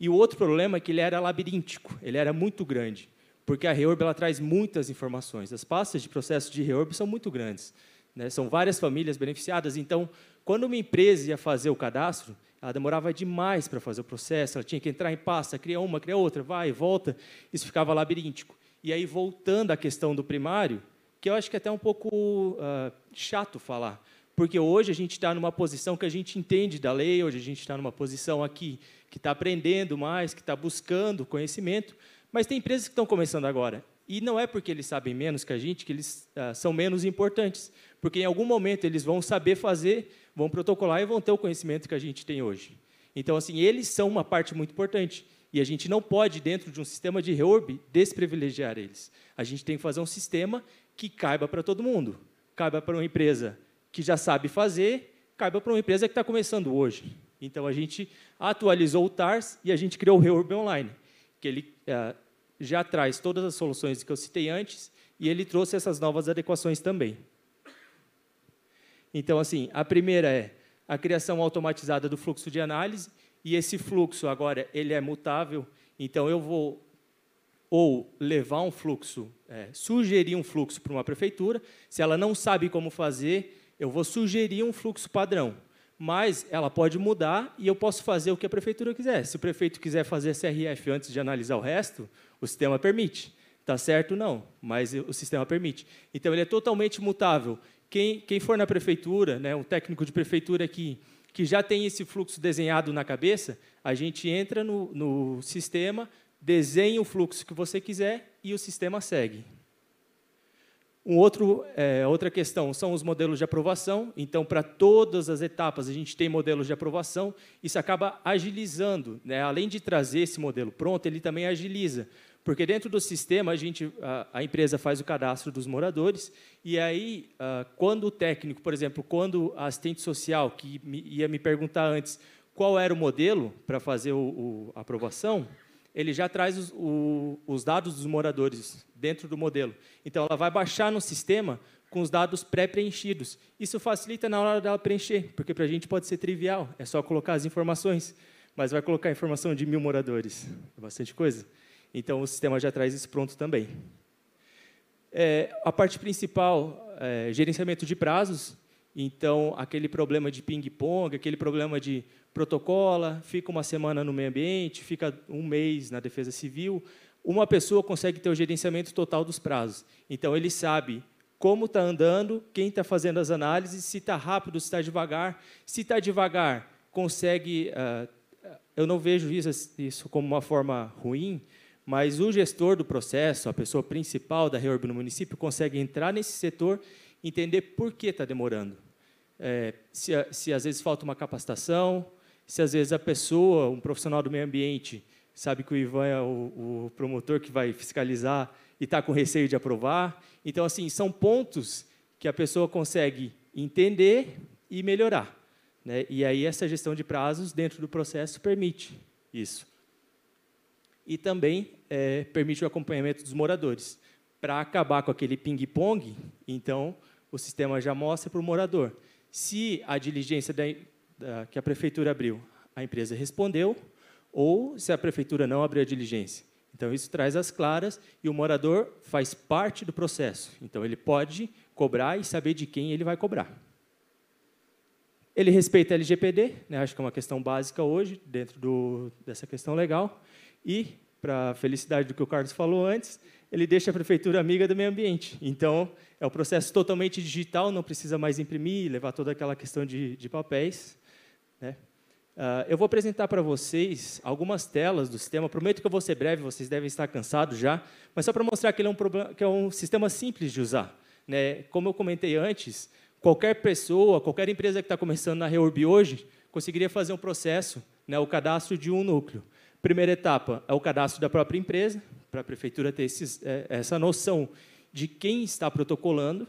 E o outro problema é que ele era labiríntico, ele era muito grande, porque a Reorb ela traz muitas informações. As pastas de processo de Reorb são muito grandes. Né? São várias famílias beneficiadas. Então, quando uma empresa ia fazer o cadastro, ela demorava demais para fazer o processo, ela tinha que entrar em pasta, criar uma, criar outra, vai volta, isso ficava labiríntico. E aí, voltando à questão do primário, que eu acho que é até um pouco uh, chato falar, porque hoje a gente está numa posição que a gente entende da lei, hoje a gente está numa posição aqui que está aprendendo mais, que está buscando conhecimento, mas tem empresas que estão começando agora. E não é porque eles sabem menos que a gente que eles uh, são menos importantes, porque em algum momento eles vão saber fazer vão protocolar e vão ter o conhecimento que a gente tem hoje. Então, assim, eles são uma parte muito importante. E a gente não pode, dentro de um sistema de reorb, desprivilegiar eles. A gente tem que fazer um sistema que caiba para todo mundo. Caiba para uma empresa que já sabe fazer, caiba para uma empresa que está começando hoje. Então, a gente atualizou o TARS e a gente criou o Reorb Online, que ele é, já traz todas as soluções que eu citei antes e ele trouxe essas novas adequações também. Então, assim, a primeira é a criação automatizada do fluxo de análise, e esse fluxo agora ele é mutável, então eu vou ou levar um fluxo, é, sugerir um fluxo para uma prefeitura, se ela não sabe como fazer, eu vou sugerir um fluxo padrão, mas ela pode mudar e eu posso fazer o que a prefeitura quiser. Se o prefeito quiser fazer CRF antes de analisar o resto, o sistema permite. Está certo? Não, mas o sistema permite. Então, ele é totalmente mutável quem, quem for na prefeitura, né, um técnico de prefeitura que, que já tem esse fluxo desenhado na cabeça, a gente entra no, no sistema, desenha o fluxo que você quiser e o sistema segue. Um outro, é, outra questão são os modelos de aprovação. Então, para todas as etapas, a gente tem modelos de aprovação. Isso acaba agilizando. Né? Além de trazer esse modelo pronto, ele também agiliza. Porque dentro do sistema, a, gente, a, a empresa faz o cadastro dos moradores, e aí, uh, quando o técnico, por exemplo, quando a assistente social, que me, ia me perguntar antes qual era o modelo para fazer a aprovação, ele já traz os, o, os dados dos moradores dentro do modelo. Então, ela vai baixar no sistema com os dados pré-preenchidos. Isso facilita na hora dela preencher, porque para a gente pode ser trivial, é só colocar as informações, mas vai colocar a informação de mil moradores, é bastante coisa. Então, o sistema já traz isso pronto também. É, a parte principal, é, gerenciamento de prazos. Então, aquele problema de ping-pong, aquele problema de protocola, fica uma semana no meio ambiente, fica um mês na defesa civil. Uma pessoa consegue ter o gerenciamento total dos prazos. Então, ele sabe como está andando, quem está fazendo as análises, se está rápido, se está devagar. Se está devagar, consegue. Uh, eu não vejo isso, isso como uma forma ruim, mas o gestor do processo, a pessoa principal da reorb no município, consegue entrar nesse setor entender por que está demorando. É, se, se às vezes falta uma capacitação, se às vezes a pessoa, um profissional do meio ambiente, sabe que o Ivan é o, o promotor que vai fiscalizar e está com receio de aprovar. Então, assim, são pontos que a pessoa consegue entender e melhorar. Né? E aí essa gestão de prazos dentro do processo permite isso e também é, permite o acompanhamento dos moradores. Para acabar com aquele ping-pong, então, o sistema já mostra para o morador. Se a diligência da, da, que a prefeitura abriu, a empresa respondeu, ou se a prefeitura não abriu a diligência. Então, isso traz as claras e o morador faz parte do processo. Então, ele pode cobrar e saber de quem ele vai cobrar. Ele respeita a LGPD, né, acho que é uma questão básica hoje, dentro do, dessa questão legal. E, para a felicidade do que o Carlos falou antes, ele deixa a prefeitura amiga do meio ambiente. Então, é um processo totalmente digital, não precisa mais imprimir, levar toda aquela questão de, de papéis. Né? Uh, eu vou apresentar para vocês algumas telas do sistema. Prometo que eu vou ser breve, vocês devem estar cansados já, mas só para mostrar que ele é um, problema, que é um sistema simples de usar. Né? Como eu comentei antes, qualquer pessoa, qualquer empresa que está começando na Reurb hoje, conseguiria fazer um processo, né, o cadastro de um núcleo. Primeira etapa é o cadastro da própria empresa, para a prefeitura ter esses, é, essa noção de quem está protocolando.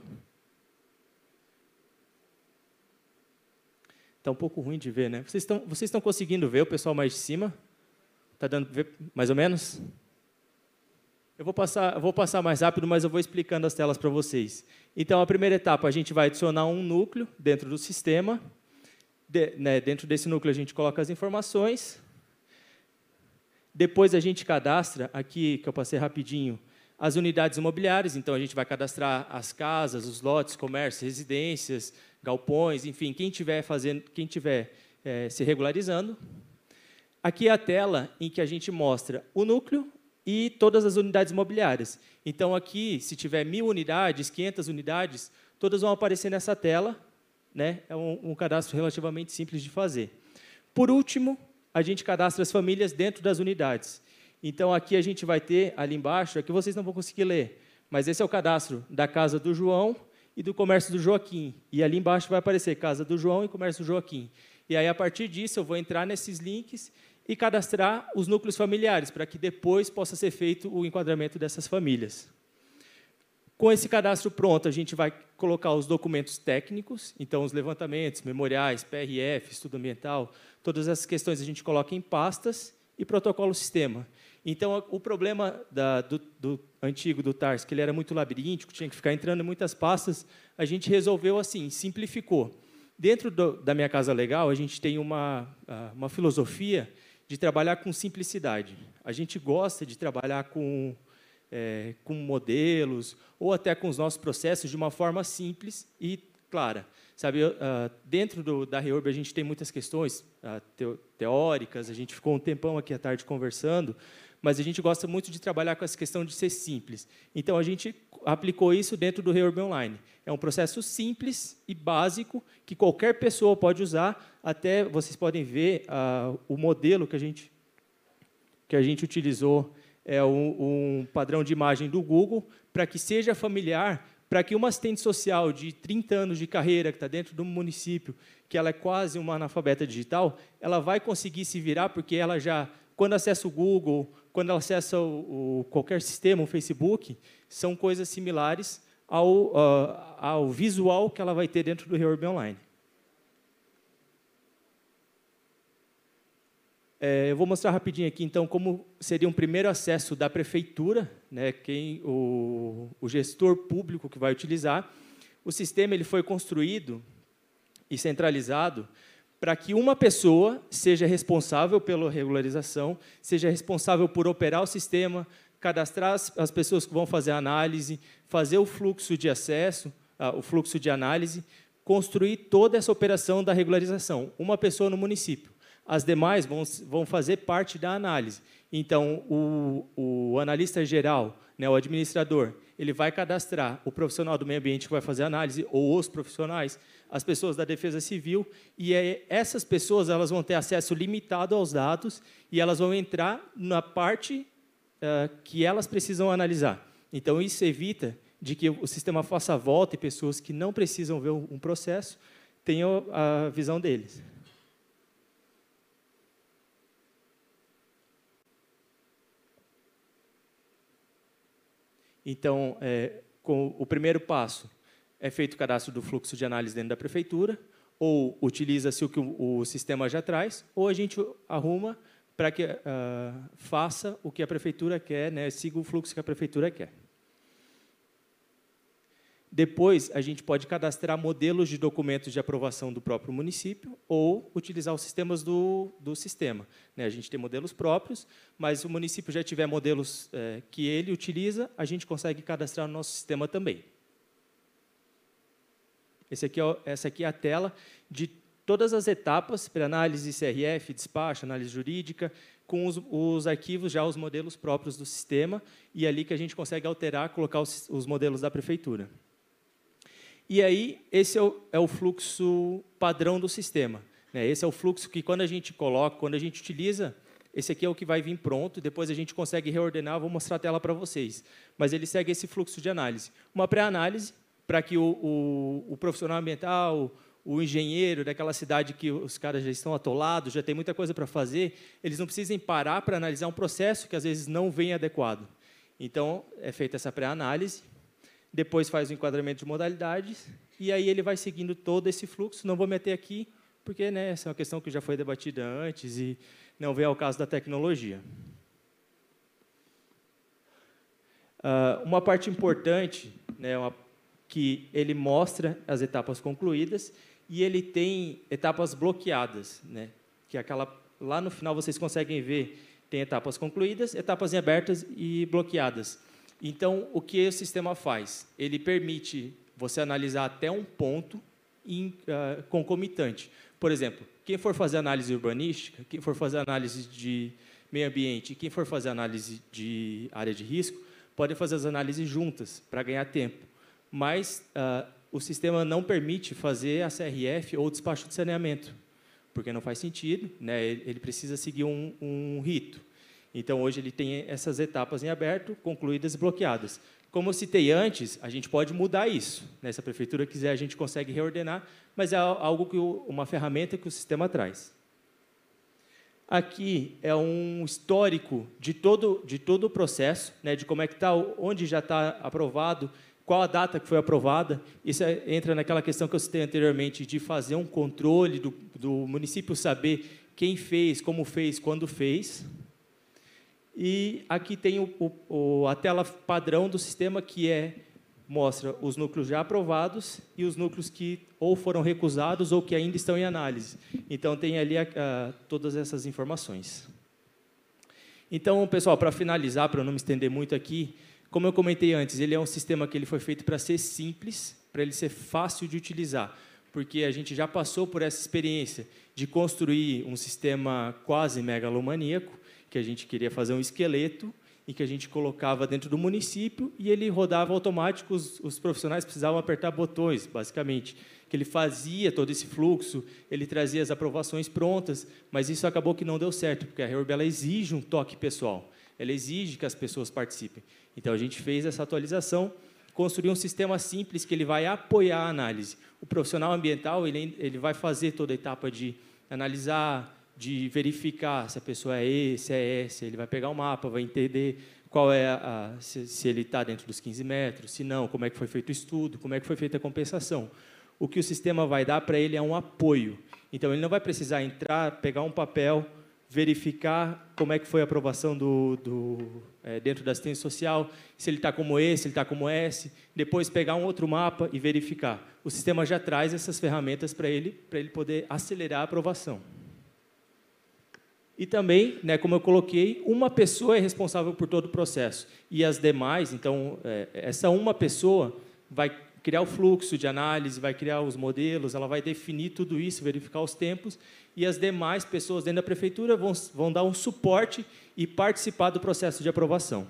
Está um pouco ruim de ver, né? Vocês estão, vocês estão conseguindo ver o pessoal mais de cima? Está dando ver mais ou menos? Eu vou passar, vou passar mais rápido, mas eu vou explicando as telas para vocês. Então, a primeira etapa, a gente vai adicionar um núcleo dentro do sistema. De, né, dentro desse núcleo, a gente coloca as informações. Depois a gente cadastra, aqui que eu passei rapidinho, as unidades imobiliárias. Então a gente vai cadastrar as casas, os lotes, comércios, residências, galpões, enfim, quem tiver fazendo, quem tiver é, se regularizando. Aqui é a tela em que a gente mostra o núcleo e todas as unidades imobiliárias. Então aqui, se tiver mil unidades, 500 unidades, todas vão aparecer nessa tela. Né? É um, um cadastro relativamente simples de fazer. Por último, a gente cadastra as famílias dentro das unidades. Então, aqui a gente vai ter, ali embaixo, aqui vocês não vão conseguir ler, mas esse é o cadastro da casa do João e do comércio do Joaquim. E ali embaixo vai aparecer casa do João e comércio do Joaquim. E aí, a partir disso, eu vou entrar nesses links e cadastrar os núcleos familiares, para que depois possa ser feito o enquadramento dessas famílias. Com esse cadastro pronto, a gente vai colocar os documentos técnicos, então os levantamentos, memoriais, PRF, estudo ambiental, todas essas questões a gente coloca em pastas e protocolo sistema. Então, o problema da, do, do, antigo do TARS, que ele era muito labiríntico, tinha que ficar entrando em muitas pastas, a gente resolveu assim, simplificou. Dentro do, da minha casa legal, a gente tem uma, uma filosofia de trabalhar com simplicidade. A gente gosta de trabalhar com, é, com modelos ou até com os nossos processos de uma forma simples e clara. Sabe, uh, dentro do, da Reurb a gente tem muitas questões uh, teóricas, a gente ficou um tempão aqui à tarde conversando, mas a gente gosta muito de trabalhar com essa questão de ser simples. Então, a gente aplicou isso dentro do Reurb Online. É um processo simples e básico que qualquer pessoa pode usar. Até vocês podem ver uh, o modelo que a gente, que a gente utilizou é um, um padrão de imagem do Google para que seja familiar para que uma assistente social de 30 anos de carreira, que está dentro do município, que ela é quase uma analfabeta digital, ela vai conseguir se virar, porque ela já, quando acessa o Google, quando ela acessa o, o qualquer sistema, o Facebook, são coisas similares ao, uh, ao visual que ela vai ter dentro do Reorb Online. É, eu vou mostrar rapidinho aqui, então, como seria um primeiro acesso da prefeitura, né, quem o, o gestor público que vai utilizar. O sistema ele foi construído e centralizado para que uma pessoa seja responsável pela regularização, seja responsável por operar o sistema, cadastrar as, as pessoas que vão fazer a análise, fazer o fluxo de acesso, o fluxo de análise, construir toda essa operação da regularização. Uma pessoa no município as demais vão, vão fazer parte da análise. Então, o, o analista geral, né, o administrador, ele vai cadastrar o profissional do meio ambiente que vai fazer a análise, ou os profissionais, as pessoas da defesa civil, e é, essas pessoas elas vão ter acesso limitado aos dados e elas vão entrar na parte uh, que elas precisam analisar. Então, isso evita de que o sistema faça a volta e pessoas que não precisam ver um processo tenham a visão deles. Então, é, com o primeiro passo é feito o cadastro do fluxo de análise dentro da prefeitura, ou utiliza-se o que o, o, sistema já traz, ou a gente arruma para que uh, faça o que a prefeitura quer, né, siga o fluxo que a prefeitura quer. Depois, a gente pode cadastrar modelos de documentos de aprovação do próprio município ou utilizar os sistemas do, do sistema. Né? A gente tem modelos próprios, mas o município já tiver modelos é, que ele utiliza, a gente consegue cadastrar no nosso sistema também. Aqui é, essa aqui é a tela de todas as etapas para análise CRF, despacho, análise jurídica, com os, os, arquivos já os modelos próprios do sistema, e é ali que a gente consegue alterar, colocar os, os modelos da prefeitura. E aí, esse é o, é o fluxo padrão do sistema. Né? Esse é o fluxo que, quando a gente coloca, quando a gente utiliza, esse aqui é o que vai vir pronto, depois a gente consegue reordenar, vou mostrar a tela para vocês. Mas ele segue esse fluxo de análise. Uma pré-análise, para que o, o, o, profissional ambiental, o engenheiro daquela cidade que os caras já estão atolados, já tem muita coisa para fazer, eles não precisem parar para analisar um processo que às vezes não vem adequado. Então, é feita essa pré-análise, depois faz o enquadramento de modalidades, e aí ele vai seguindo todo esse fluxo. Não vou meter aqui, porque né, essa é uma questão que já foi debatida antes e não vem ao caso da tecnologia. Uh, uma parte importante, né, uma, que ele mostra as etapas concluídas e ele tem etapas bloqueadas, né, que é aquela lá no final vocês conseguem ver tem etapas concluídas, etapas em abertas e bloqueadas. Então, o que o sistema faz? Ele permite você analisar até um ponto uh, concomitante. Por exemplo, quem for fazer análise urbanística, quem for fazer análise de meio ambiente, quem for fazer análise de área de risco, pode fazer as análises juntas para ganhar tempo. Mas uh, o sistema não permite fazer a CRF ou despacho de saneamento, porque não faz sentido, né? ele precisa seguir um, um rito. Então, hoje ele tem essas etapas em aberto, concluídas e bloqueadas. Como eu citei antes, a gente pode mudar isso. Né? Se a prefeitura quiser, a gente consegue reordenar, mas é algo que uma ferramenta que o sistema traz. Aqui é um histórico de todo, de todo o processo, né, de como é que está, onde já está aprovado, qual a data que foi aprovada. Isso é, entra naquela questão que eu citei anteriormente, de fazer um controle do, do município saber quem fez, como fez, quando fez. E aqui tem o, o, a tela padrão do sistema, que é mostra os núcleos já aprovados e os núcleos que ou foram recusados ou que ainda estão em análise. Então, tem ali a, a, todas essas informações. Então, pessoal, para finalizar, para não me estender muito aqui, como eu comentei antes, ele é um sistema que ele foi feito para ser simples, para ele ser fácil de utilizar, porque a gente já passou por essa experiência de construir um sistema quase megalomaníaco, que a gente queria fazer um esqueleto e que a gente colocava dentro do município e ele rodava automático, os, os, profissionais precisavam apertar botões, basicamente. Que ele fazia todo esse fluxo, ele trazia as aprovações prontas, mas isso acabou que não deu certo, porque a Reurb ela exige um toque pessoal, ela exige que as pessoas participem. Então a gente fez essa atualização, construiu um sistema simples que ele vai apoiar a análise. O profissional ambiental ele, ele vai fazer toda a etapa de analisar, de verificar se a pessoa é E, se é S, ele vai pegar o mapa, vai entender qual é a, se, se ele está dentro dos 15 metros, se não, como é que foi feito o estudo, como é que foi feita a compensação. O que o sistema vai dar para ele é um apoio. Então, ele não vai precisar entrar, pegar um papel, verificar como é que foi a aprovação do, do é, dentro da assistência social, se ele está como E, se ele está como S, depois pegar um outro mapa e verificar. O sistema já traz essas ferramentas para ele, para ele poder acelerar a aprovação. E também, né, como eu coloquei, uma pessoa é responsável por todo o processo. E as demais, então, é, essa uma pessoa vai criar o fluxo de análise, vai criar os modelos, ela vai definir tudo isso, verificar os tempos, e as demais pessoas dentro da prefeitura vão, vão dar um suporte e participar do processo de aprovação.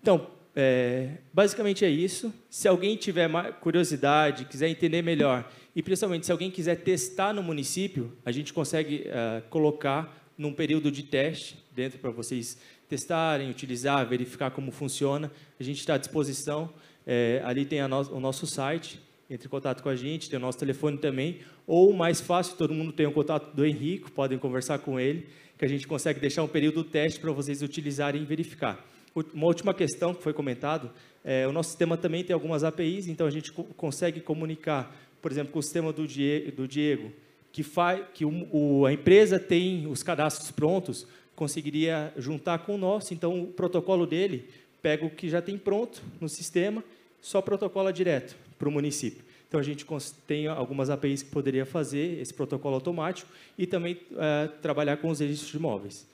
Então, é, basicamente é isso. Se alguém tiver curiosidade, quiser entender melhor, e principalmente se alguém quiser testar no município, a gente consegue uh, colocar num período de teste dentro para vocês testarem, utilizar, verificar como funciona. A gente está à disposição. É, ali tem no, o nosso site. Entre em contato com a gente, tem o nosso telefone também. Ou, mais fácil, todo mundo tem o contato do Henrico, podem conversar com ele, que a gente consegue deixar um período teste para vocês utilizarem e verificar. Uma última questão que foi comentado, é, o nosso sistema também tem algumas APIs, então a gente co consegue comunicar, por exemplo, com o sistema do Diego, do Diego que, que o, o, a empresa tem os cadastros prontos, conseguiria juntar com o nosso, então o protocolo dele pega o que já tem pronto no sistema, só protocola direto para o município. Então, a gente tem algumas APIs que poderia fazer esse protocolo automático e também é, trabalhar com os registros de imóveis.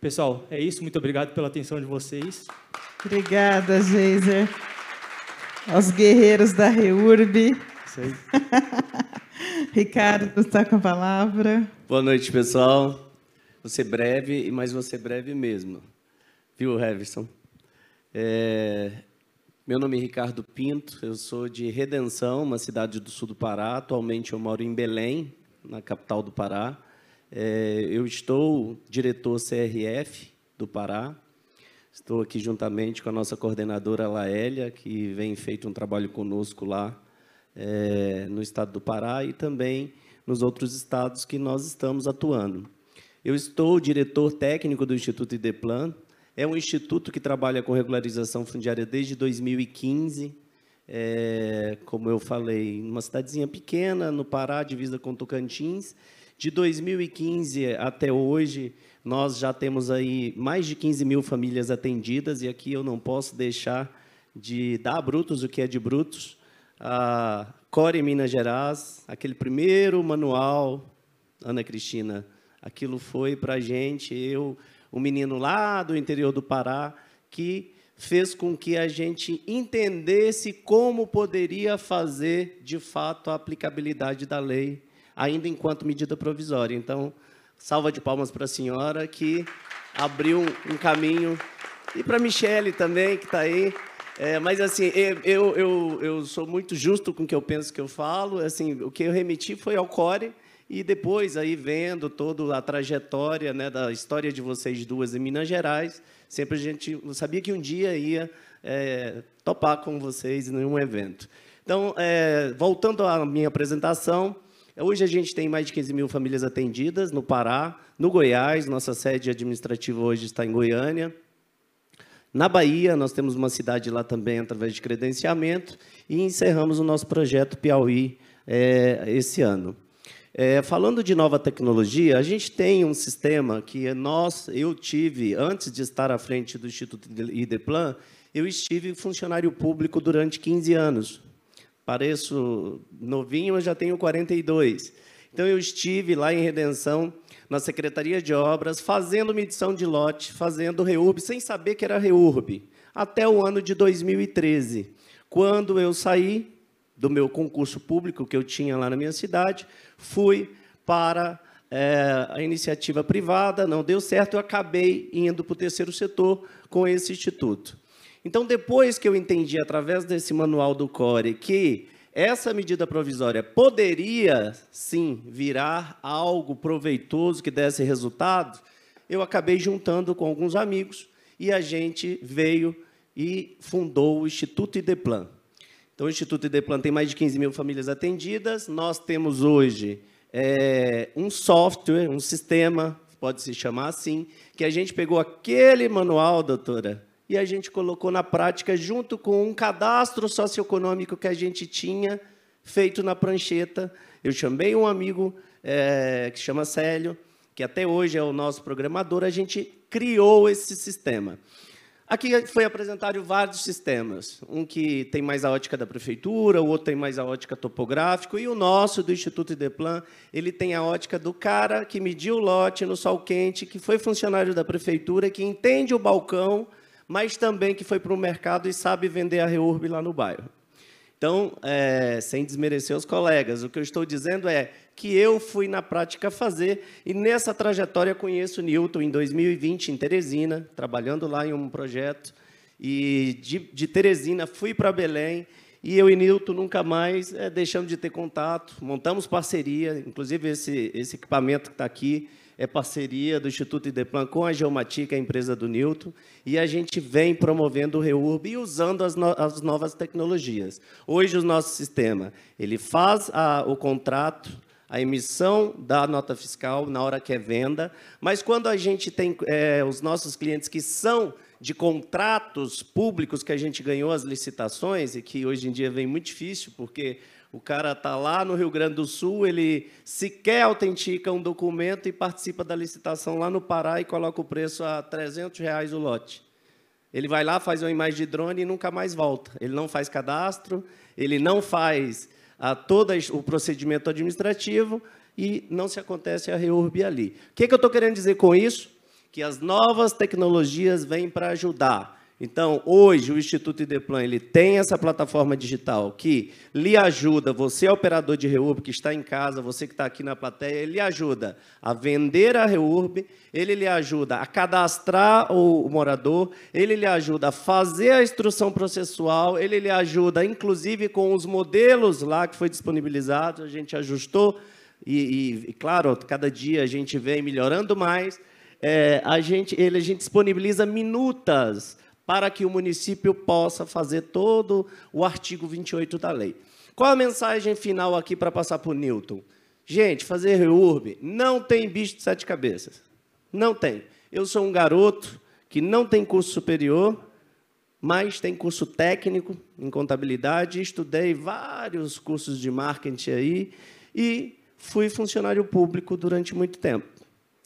Pessoal, é isso. Muito obrigado pela atenção de vocês. Obrigada, Geiser. Aos guerreiros da REURB. Isso aí. Ricardo está com a palavra. Boa noite, pessoal. Vou ser breve, mas vou ser breve mesmo. Viu, Heverson? É... Meu nome é Ricardo Pinto, eu sou de Redenção, uma cidade do sul do Pará. Atualmente eu moro em Belém, na capital do Pará. É, eu estou diretor CRF do Pará. Estou aqui juntamente com a nossa coordenadora Laélia, que vem feito um trabalho conosco lá é, no estado do Pará e também nos outros estados que nós estamos atuando. Eu estou diretor técnico do Instituto Ideplan, é um instituto que trabalha com regularização fundiária desde 2015. É, como eu falei, uma cidadezinha pequena no Pará, divisa com Tocantins. De 2015 até hoje, nós já temos aí mais de 15 mil famílias atendidas, e aqui eu não posso deixar de dar brutos o que é de brutos. A Core Minas Gerais, aquele primeiro manual, Ana Cristina, aquilo foi para a gente, eu um menino lá do interior do Pará, que fez com que a gente entendesse como poderia fazer, de fato, a aplicabilidade da lei, ainda enquanto medida provisória. Então, salva de palmas para a senhora, que abriu um caminho, e para a Michele também, que está aí. É, mas, assim, eu, eu, eu sou muito justo com o que eu penso que eu falo. Assim, o que eu remeti foi ao CORE, e depois, aí vendo toda a trajetória né, da história de vocês duas em Minas Gerais, sempre a gente sabia que um dia ia é, topar com vocês em um evento. Então, é, voltando à minha apresentação, hoje a gente tem mais de 15 mil famílias atendidas no Pará, no Goiás, nossa sede administrativa hoje está em Goiânia. Na Bahia, nós temos uma cidade lá também através de credenciamento e encerramos o nosso projeto Piauí é, esse ano. É, falando de nova tecnologia, a gente tem um sistema que nós, eu tive, antes de estar à frente do Instituto IDEPLAN, eu estive funcionário público durante 15 anos. Pareço novinho, mas já tenho 42. Então, eu estive lá em Redenção, na Secretaria de Obras, fazendo medição de lote, fazendo REURB, sem saber que era REURB, até o ano de 2013, quando eu saí do meu concurso público que eu tinha lá na minha cidade, fui para é, a iniciativa privada, não deu certo, eu acabei indo para o terceiro setor com esse instituto. Então, depois que eu entendi, através desse manual do CORE, que essa medida provisória poderia, sim, virar algo proveitoso que desse resultado, eu acabei juntando com alguns amigos e a gente veio e fundou o Instituto Ideplan. Então, o Instituto Ideplan tem mais de 15 mil famílias atendidas. Nós temos hoje é, um software, um sistema, pode se chamar assim, que a gente pegou aquele manual, doutora, e a gente colocou na prática junto com um cadastro socioeconômico que a gente tinha feito na prancheta. Eu chamei um amigo é, que chama Célio, que até hoje é o nosso programador, a gente criou esse sistema. Aqui foi apresentado vários sistemas, um que tem mais a ótica da prefeitura, o outro tem mais a ótica topográfica, e o nosso, do Instituto Ideplan, ele tem a ótica do cara que mediu o lote no sol quente, que foi funcionário da prefeitura, que entende o balcão, mas também que foi para o mercado e sabe vender a REURB lá no bairro. Então, é, sem desmerecer os colegas, o que eu estou dizendo é que eu fui na prática fazer, e nessa trajetória conheço o Newton em 2020, em Teresina, trabalhando lá em um projeto, e de, de Teresina fui para Belém, e eu e Newton nunca mais é, deixamos de ter contato, montamos parceria, inclusive esse, esse equipamento que está aqui, é parceria do Instituto Ideplan com a Geomatica, a empresa do Newton, e a gente vem promovendo o REURB e usando as, no as novas tecnologias. Hoje, o nosso sistema ele faz a, o contrato, a emissão da nota fiscal na hora que é venda, mas quando a gente tem é, os nossos clientes que são de contratos públicos que a gente ganhou as licitações, e que hoje em dia vem muito difícil, porque o cara está lá no Rio Grande do Sul, ele sequer autentica um documento e participa da licitação lá no Pará e coloca o preço a 300 reais o lote. Ele vai lá, faz uma imagem de drone e nunca mais volta. Ele não faz cadastro, ele não faz a, todo o procedimento administrativo e não se acontece a reurb ali. O que, que eu estou querendo dizer com isso? Que as novas tecnologias vêm para ajudar. Então, hoje, o Instituto Ideplan ele tem essa plataforma digital que lhe ajuda, você é operador de REURB, que está em casa, você que está aqui na plateia, ele lhe ajuda a vender a REURB, ele lhe ajuda a cadastrar o morador, ele lhe ajuda a fazer a instrução processual, ele lhe ajuda, inclusive, com os modelos lá que foi disponibilizado, a gente ajustou, e, e claro, cada dia a gente vem melhorando mais, é, a, gente, ele, a gente disponibiliza minutas para que o município possa fazer todo o artigo 28 da lei. Qual a mensagem final aqui para passar para o Newton? Gente, fazer REURB não tem bicho de sete cabeças. Não tem. Eu sou um garoto que não tem curso superior, mas tem curso técnico em contabilidade, estudei vários cursos de marketing aí e fui funcionário público durante muito tempo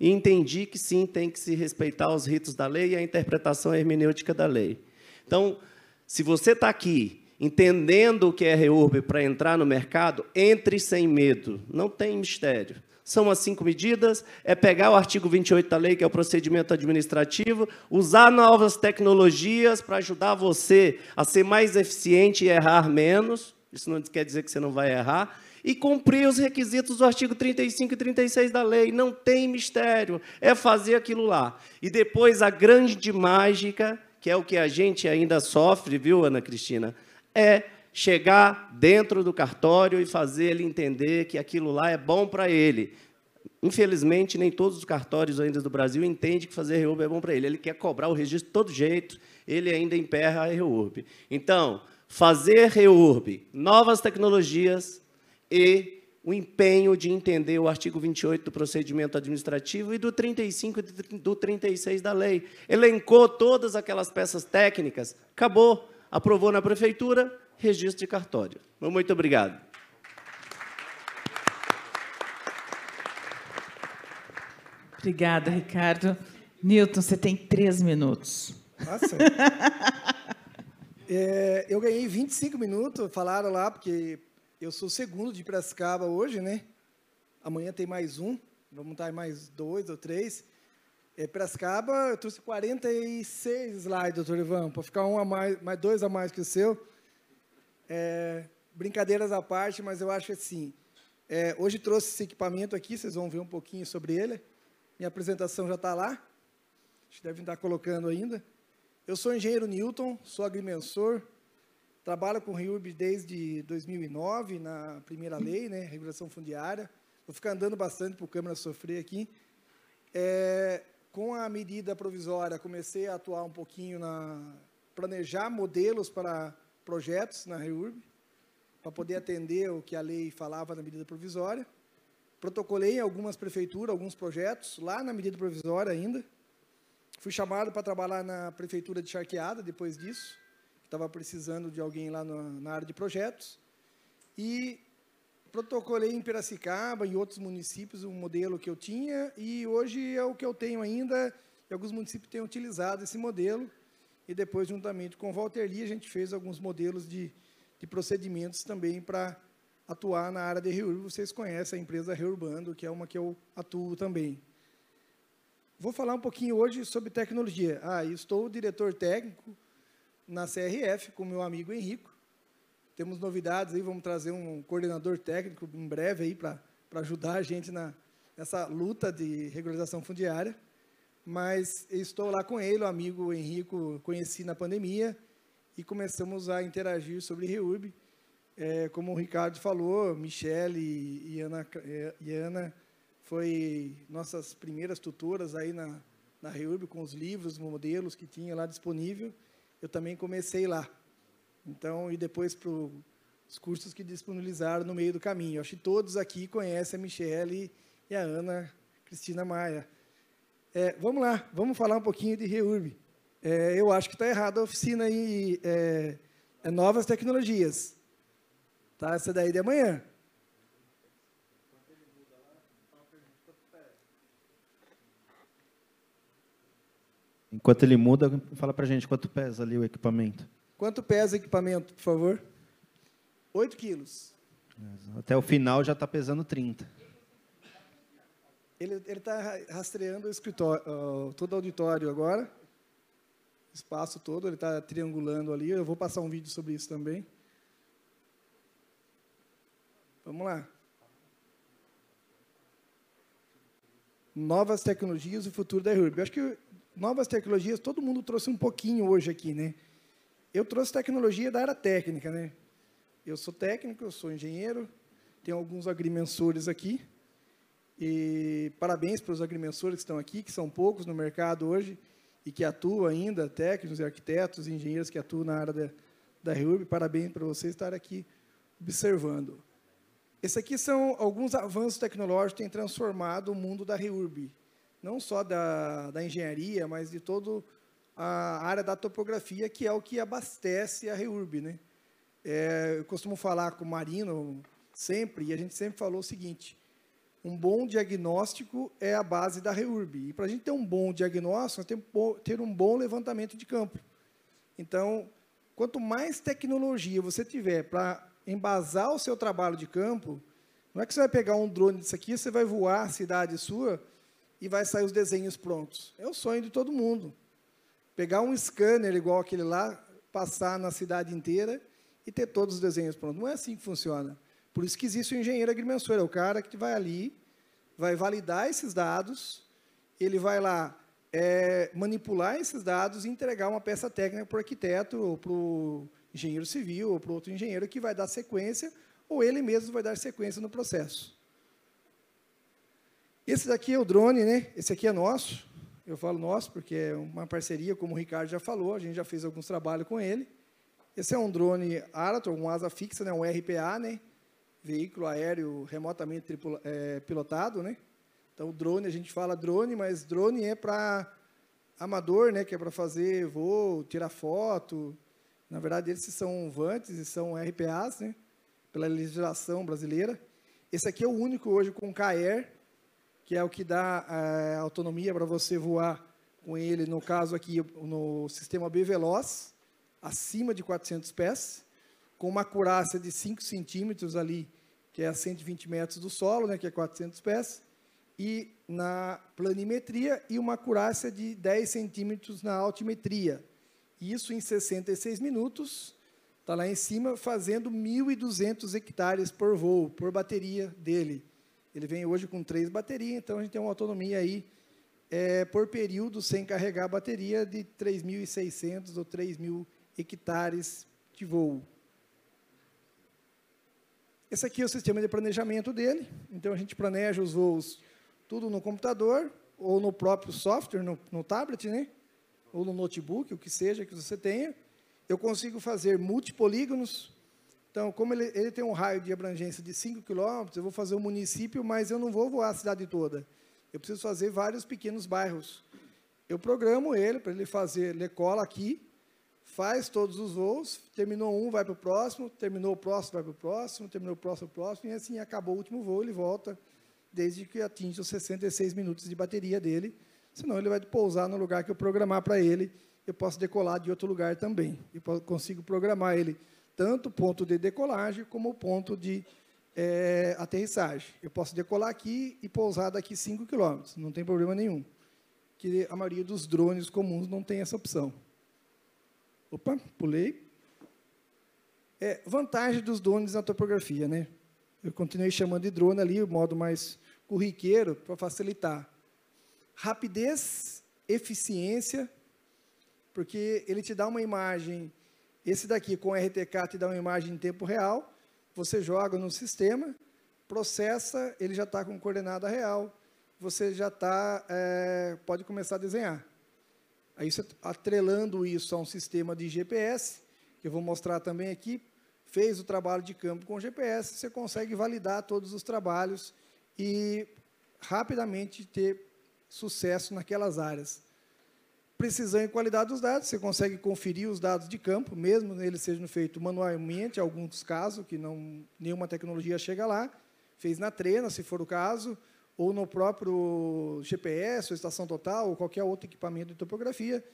e entendi que sim, tem que se respeitar os ritos da lei e a interpretação hermenêutica da lei. Então, se você está aqui entendendo o que é REURB para entrar no mercado, entre sem medo, não tem mistério. São as cinco medidas, é pegar o artigo 28 da lei, que é o procedimento administrativo, usar novas tecnologias para ajudar você a ser mais eficiente e errar menos, isso não quer dizer que você não vai errar, e cumprir os requisitos do artigo 35 e 36 da lei. Não tem mistério, é fazer aquilo lá. E depois a grande mágica, que é o que a gente ainda sofre, viu, Ana Cristina, é chegar dentro do cartório e fazer ele entender que aquilo lá é bom para ele. Infelizmente, nem todos os cartórios ainda do Brasil entendem que fazer REURB é bom para ele. Ele quer cobrar o registro de todo jeito, ele ainda emperra a REURB. Então, fazer REURB, novas tecnologias, e o empenho de entender o artigo 28 do procedimento administrativo e do 35 e do 36 da lei. Elencou todas aquelas peças técnicas, acabou, aprovou na prefeitura, registro de cartório. Muito obrigado. Obrigada, Ricardo. Newton, você tem três minutos. Nossa. é, eu ganhei 25 minutos, falaram lá, porque eu sou segundo de Piracicaba hoje, né? Amanhã tem mais um, vamos estar mais dois ou três. É, eu trouxe 46 slides, doutor Ivan, para ficar um a mais, mais dois a mais que o seu. É, brincadeiras à parte, mas eu acho assim, é, hoje trouxe esse equipamento aqui, vocês vão ver um pouquinho sobre ele. Minha apresentação já está lá, acho que devem estar colocando ainda. Eu sou engenheiro Newton, sou agrimensor, Trabalho com REURB desde 2009, na primeira lei, né, regulação fundiária. Vou ficar andando bastante para o Câmara sofrer aqui. É, com a medida provisória, comecei a atuar um pouquinho na planejar modelos para projetos na REURB, para poder atender o que a lei falava na medida provisória. Protocolei algumas prefeituras, alguns projetos, lá na medida provisória ainda. Fui chamado para trabalhar na prefeitura de Charqueada depois disso estava precisando de alguém lá na, na área de projetos. E protocolei em Piracicaba, em outros municípios, um modelo que eu tinha, e hoje é o que eu tenho ainda, e alguns municípios têm utilizado esse modelo, e depois, juntamente com o Walter Lee, a gente fez alguns modelos de, de procedimentos também para atuar na área de reurb. Vocês conhecem a empresa Reurbando, que é uma que eu atuo também. Vou falar um pouquinho hoje sobre tecnologia. Ah, estou diretor técnico na CRF com meu amigo Henrico. Temos novidades aí, vamos trazer um coordenador técnico em breve aí para ajudar a gente na, nessa luta de regularização fundiária. Mas estou lá com ele, o amigo Henrico, conheci na pandemia e começamos a interagir sobre REURB. É, como o Ricardo falou, Michele e, Ana, e Ana foi nossas primeiras tutoras aí na, na REURB, com os livros, modelos que tinha lá disponível eu também comecei lá. Então, e depois para os cursos que disponibilizaram no meio do caminho. Acho que todos aqui conhecem a Michele e a Ana Cristina Maia. É, vamos lá, vamos falar um pouquinho de REURB. É, eu acho que está errado a oficina aí, é, é novas tecnologias. Tá? Essa daí de amanhã. Enquanto ele muda, fala para a gente quanto pesa ali o equipamento. Quanto pesa o equipamento, por favor? 8 quilos. Até o final já está pesando 30. Ele está rastreando o escritório, todo o auditório agora. espaço todo, ele está triangulando ali. Eu vou passar um vídeo sobre isso também. Vamos lá. Novas tecnologias e o futuro da RURB. Eu acho que novas tecnologias, todo mundo trouxe um pouquinho hoje aqui, né? Eu trouxe tecnologia da área técnica, né? Eu sou técnico, eu sou engenheiro, tenho alguns agrimensores aqui. E parabéns para os agrimensores que estão aqui, que são poucos no mercado hoje e que atuam ainda, técnicos e arquitetos, engenheiros que atuam na área da, da REURB. Parabéns para vocês estarem aqui observando. Esses aqui são alguns avanços tecnológicos que têm transformado o mundo da REURB. Não só da, da engenharia, mas de toda a área da topografia, que é o que abastece a REURB. Né? É, eu costumo falar com o Marino sempre, e a gente sempre falou o seguinte, um bom diagnóstico é a base da REURB. E para a gente ter um bom diagnóstico, nós temos que ter um bom levantamento de campo. Então, quanto mais tecnologia você tiver para embasar o seu trabalho de campo, não é que você vai pegar um drone disso aqui, você vai voar a cidade sua e vai sair os desenhos prontos. É o sonho de todo mundo. Pegar um scanner igual aquele lá, passar na cidade inteira e ter todos os desenhos prontos. Não é assim que funciona. Por isso que existe o engenheiro agrimensor, é o cara que vai ali, vai validar esses dados, ele vai lá é, manipular esses dados e entregar uma peça técnica para o arquiteto, ou para o engenheiro civil, ou para outro engenheiro que vai dar sequência, ou ele mesmo vai dar sequência no processo. Esse daqui é o drone, né? Esse aqui é nosso. Eu falo nosso porque é uma parceria, como o Ricardo já falou, a gente já fez alguns trabalhos com ele. Esse é um drone Arator, um asa fixa, né? um RPA, né? veículo aéreo remotamente tripula, é, pilotado, né? Então, drone, a gente fala drone, mas drone é para amador, né? Que é para fazer voo, tirar foto. Na verdade, esses são vantes e são RPAs, né? Pela legislação brasileira. Esse aqui é o único hoje com KR, que é o que dá é, autonomia para você voar com ele, no caso aqui, no sistema B Veloz, acima de 400 pés com uma acurácia de 5 centímetros ali, que é a 120 metros do solo, né, que é 400 pés, e na planimetria, e uma acurácia de 10 centímetros na altimetria. Isso em 66 minutos, está lá em cima, fazendo 1.200 hectares por voo, por bateria dele. Ele vem hoje com três baterias, então a gente tem uma autonomia aí, é, por período, sem carregar a bateria, de 3.600 ou 3.000 hectares de voo. Esse aqui é o sistema de planejamento dele. Então, a gente planeja os voos tudo no computador ou no próprio software, no, no tablet, né? ou no notebook, o que seja que você tenha. Eu consigo fazer multipolígonos. Então, como ele, ele tem um raio de abrangência de 5 quilômetros, eu vou fazer um município, mas eu não vou voar a cidade toda. Eu preciso fazer vários pequenos bairros. Eu programo ele para ele fazer, ele cola aqui, faz todos os voos, terminou um, vai para o próximo, terminou o próximo, vai para o próximo, terminou o próximo, o próximo, e assim acabou o último voo, ele volta, desde que atinja os 66 minutos de bateria dele, senão ele vai pousar no lugar que eu programar para ele, eu posso decolar de outro lugar também. Eu consigo programar ele tanto o ponto de decolagem como o ponto de é, aterrissagem. Eu posso decolar aqui e pousar daqui 5 quilômetros, não tem problema nenhum. Que a maioria dos drones comuns não tem essa opção. Opa, pulei. É, vantagem dos drones na topografia, né? Eu continuei chamando de drone ali, o modo mais corriqueiro, para facilitar. Rapidez, eficiência, porque ele te dá uma imagem, esse daqui com RTK te dá uma imagem em tempo real, você joga no sistema, processa, ele já está com coordenada real, você já está, é, pode começar a desenhar. Aí você atrelando isso a um sistema de GPS, que eu vou mostrar também aqui, fez o trabalho de campo com GPS, você consegue validar todos os trabalhos e rapidamente ter sucesso naquelas áreas. Precisão e qualidade dos dados, você consegue conferir os dados de campo, mesmo eles sejam feitos manualmente, em alguns casos, que não, nenhuma tecnologia chega lá, fez na trena, se for o caso, ou no próprio GPS, ou estação total, ou qualquer outro equipamento de topografia.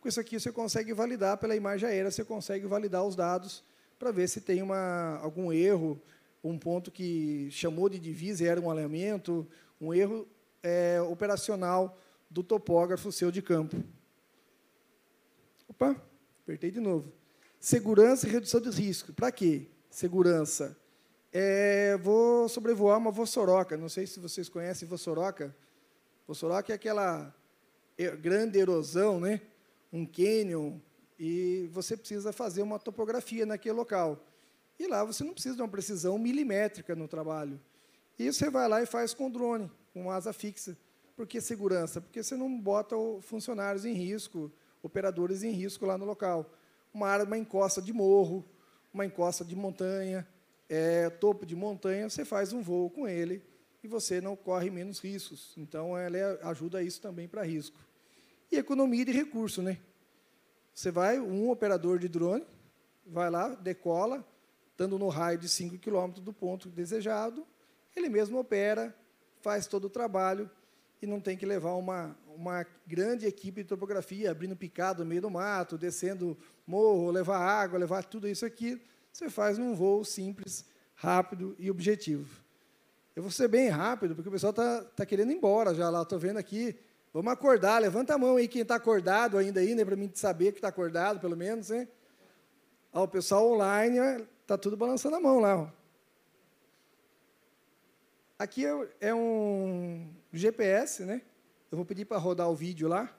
Com isso aqui você consegue validar pela imagem aérea, você consegue validar os dados para ver se tem uma, algum erro, um ponto que chamou de divisa e era um alinhamento, um erro é, operacional do topógrafo seu de campo. Opa, apertei de novo. Segurança e redução de risco. Para quê? Segurança. É, vou sobrevoar uma vossoroca. Não sei se vocês conhecem vossoroca. Vossoroca é aquela grande erosão, né? um canyon, e você precisa fazer uma topografia naquele local. E lá você não precisa de uma precisão milimétrica no trabalho. E você vai lá e faz com drone, com asa fixa. Por que segurança? Porque você não bota funcionários em risco, operadores em risco lá no local. Uma área, uma encosta de morro, uma encosta de montanha, é, topo de montanha, você faz um voo com ele e você não corre menos riscos. Então, ela é, ajuda isso também para risco. E economia de recurso, né? Você vai, um operador de drone, vai lá, decola, estando no raio de 5 km do ponto desejado, ele mesmo opera, faz todo o trabalho e não tem que levar uma, uma grande equipe de topografia, abrindo picado no meio do mato, descendo morro, levar água, levar tudo isso aqui. Você faz num voo simples, rápido e objetivo. Eu vou ser bem rápido, porque o pessoal está tá querendo ir embora já lá. Estou vendo aqui Vamos acordar, levanta a mão aí quem está acordado ainda aí, né, para mim saber que está acordado, pelo menos, né? Ó, o pessoal online está tudo balançando a mão lá. Ó. Aqui é, é um GPS, né? Eu vou pedir para rodar o vídeo lá.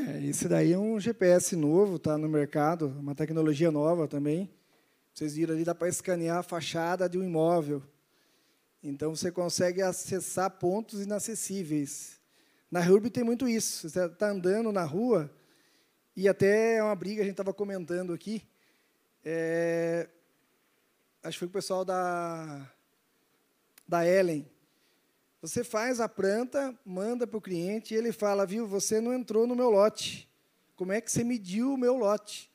É, esse daí é um GPS novo, está no mercado, uma tecnologia nova também. Vocês viram ali, dá para escanear a fachada de um imóvel. Então, você consegue acessar pontos inacessíveis. Na RURB tem muito isso. Você está andando na rua, e até é uma briga, a gente estava comentando aqui. É, acho que foi o pessoal da, da Ellen você faz a planta, manda para o cliente e ele fala, viu, você não entrou no meu lote. Como é que você mediu o meu lote?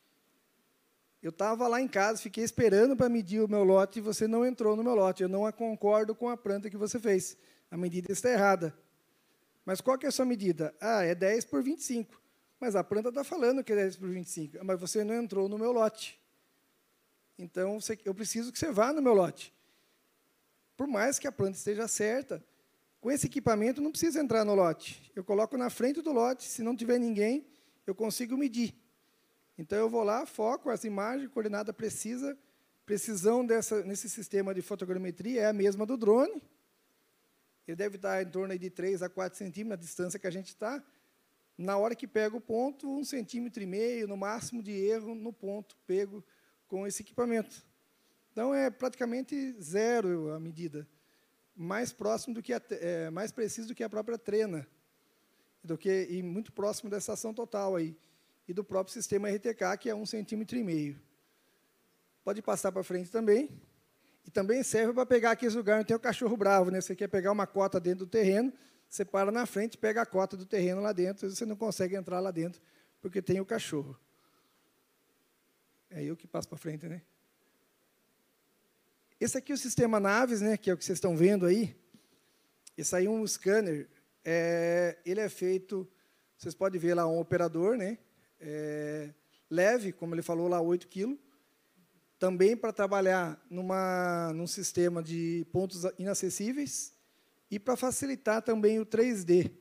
Eu estava lá em casa, fiquei esperando para medir o meu lote e você não entrou no meu lote. Eu não concordo com a planta que você fez. A medida está errada. Mas qual que é a sua medida? Ah, é 10 por 25. Mas a planta está falando que é 10 por 25. Mas você não entrou no meu lote. Então, eu preciso que você vá no meu lote. Por mais que a planta esteja certa, com esse equipamento, não precisa entrar no lote. Eu coloco na frente do lote, se não tiver ninguém, eu consigo medir. Então, eu vou lá, foco as imagens, coordenada precisa. Precisão dessa, nesse sistema de fotogrametria é a mesma do drone. Ele deve estar em torno de 3 a 4 centímetros, na distância que a gente está. Na hora que pega o ponto, um centímetro e meio, no máximo de erro, no ponto pego com esse equipamento. Então, é praticamente zero a medida mais próximo do que a, é, mais preciso do que a própria trena, do que e muito próximo da estação total aí e do próprio sistema RTK que é um centímetro e meio. Pode passar para frente também. E também serve para pegar aqueles lugares onde tem o cachorro bravo, né? Você quer pegar uma cota dentro do terreno, você para na frente, pega a cota do terreno lá dentro, e você não consegue entrar lá dentro porque tem o cachorro. É eu que passo para frente, né? Esse aqui é o sistema Naves, né, que é o que vocês estão vendo aí. Esse aí é um scanner. É, ele é feito, vocês podem ver lá um operador, né, é, leve, como ele falou lá, 8 kg. Também para trabalhar numa, num sistema de pontos inacessíveis e para facilitar também o 3D.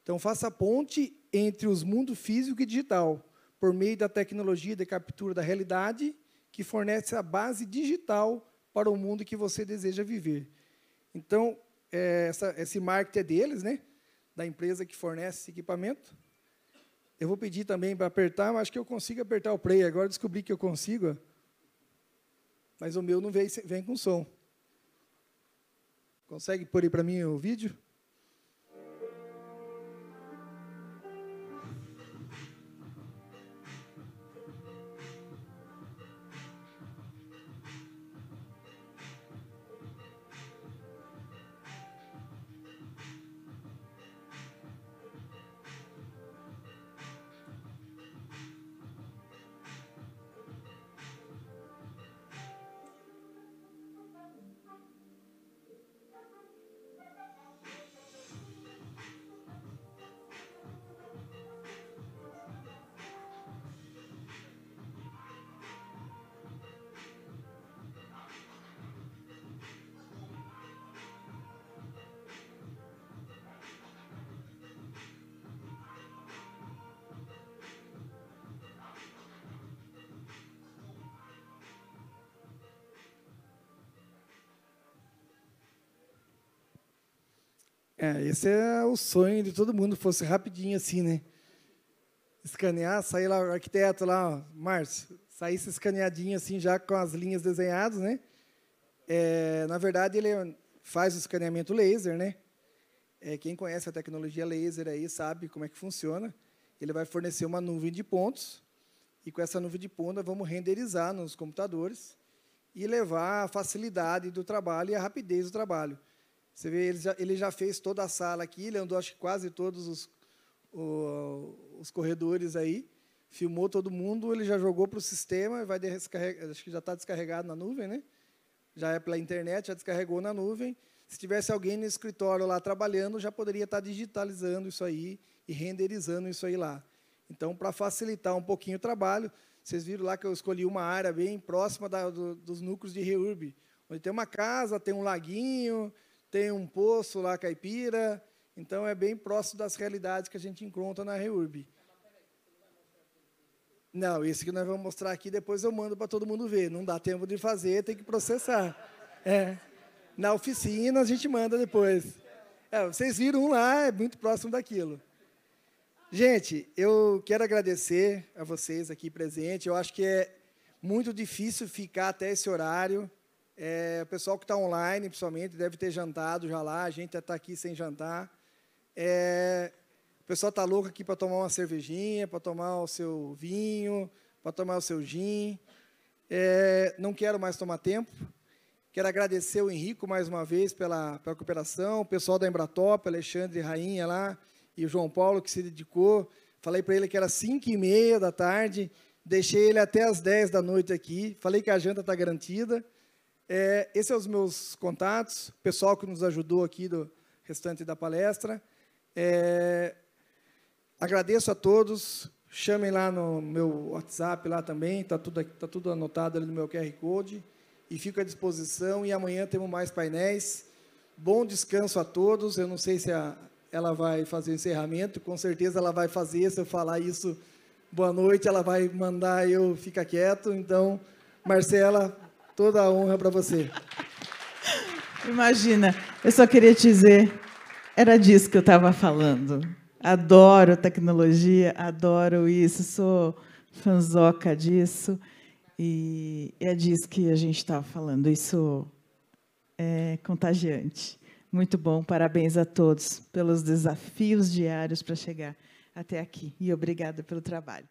Então, faça ponte entre os mundos físico e digital, por meio da tecnologia de captura da realidade, que fornece a base digital para o mundo que você deseja viver. Então, é, essa, esse marketing é deles, né? da empresa que fornece esse equipamento. Eu vou pedir também para apertar, mas acho que eu consigo apertar o play. Agora descobri que eu consigo, mas o meu não vem, vem com som. Consegue pôr aí para mim o vídeo? É, esse é o sonho de todo mundo, fosse rapidinho assim, né? Escanear, sair lá, o arquiteto lá, Márcio, saísse escaneadinho assim, já com as linhas desenhadas, né? É, na verdade, ele faz o escaneamento laser, né? É, quem conhece a tecnologia laser aí sabe como é que funciona. Ele vai fornecer uma nuvem de pontos, e com essa nuvem de pontos vamos renderizar nos computadores e levar a facilidade do trabalho e a rapidez do trabalho. Você vê, ele já, ele já fez toda a sala aqui, ele andou acho que quase todos os, o, os corredores aí, filmou todo mundo, ele já jogou para o sistema, vai descarregar, acho que já está descarregado na nuvem, né? Já é pela internet, já descarregou na nuvem. Se tivesse alguém no escritório lá trabalhando, já poderia estar tá digitalizando isso aí e renderizando isso aí lá. Então, para facilitar um pouquinho o trabalho, vocês viram lá que eu escolhi uma área bem próxima da, do, dos núcleos de REURB, onde tem uma casa, tem um laguinho, tem um poço lá caipira, então é bem próximo das realidades que a gente encontra na REURB. Não, esse que nós vamos mostrar aqui, depois eu mando para todo mundo ver. Não dá tempo de fazer, tem que processar. É. Na oficina a gente manda depois. É, vocês viram lá, é muito próximo daquilo. Gente, eu quero agradecer a vocês aqui presentes. Eu acho que é muito difícil ficar até esse horário. É, o pessoal que está online, principalmente, deve ter jantado já lá, a gente está aqui sem jantar. É, o pessoal está louco aqui para tomar uma cervejinha, para tomar o seu vinho, para tomar o seu gin. É, não quero mais tomar tempo. Quero agradecer o Henrico mais uma vez pela, pela cooperação, o pessoal da Embratop, Alexandre Rainha lá, e o João Paulo que se dedicou. Falei para ele que era 5 e meia da tarde, deixei ele até as 10 da noite aqui. Falei que a janta está garantida. É, esses são os meus contatos, pessoal que nos ajudou aqui do restante da palestra. É, agradeço a todos. Chamem lá no meu WhatsApp lá também, está tudo, tá tudo anotado ali no meu QR Code. E fico à disposição. E amanhã temos mais painéis. Bom descanso a todos. Eu não sei se a, ela vai fazer o encerramento, com certeza ela vai fazer. Se eu falar isso, boa noite, ela vai mandar eu ficar quieto. Então, Marcela, Toda a honra para você. Imagina, eu só queria te dizer, era disso que eu estava falando. Adoro tecnologia, adoro isso, sou fanzoca disso. E é disso que a gente estava falando. Isso é contagiante. Muito bom, parabéns a todos pelos desafios diários para chegar até aqui. E obrigada pelo trabalho.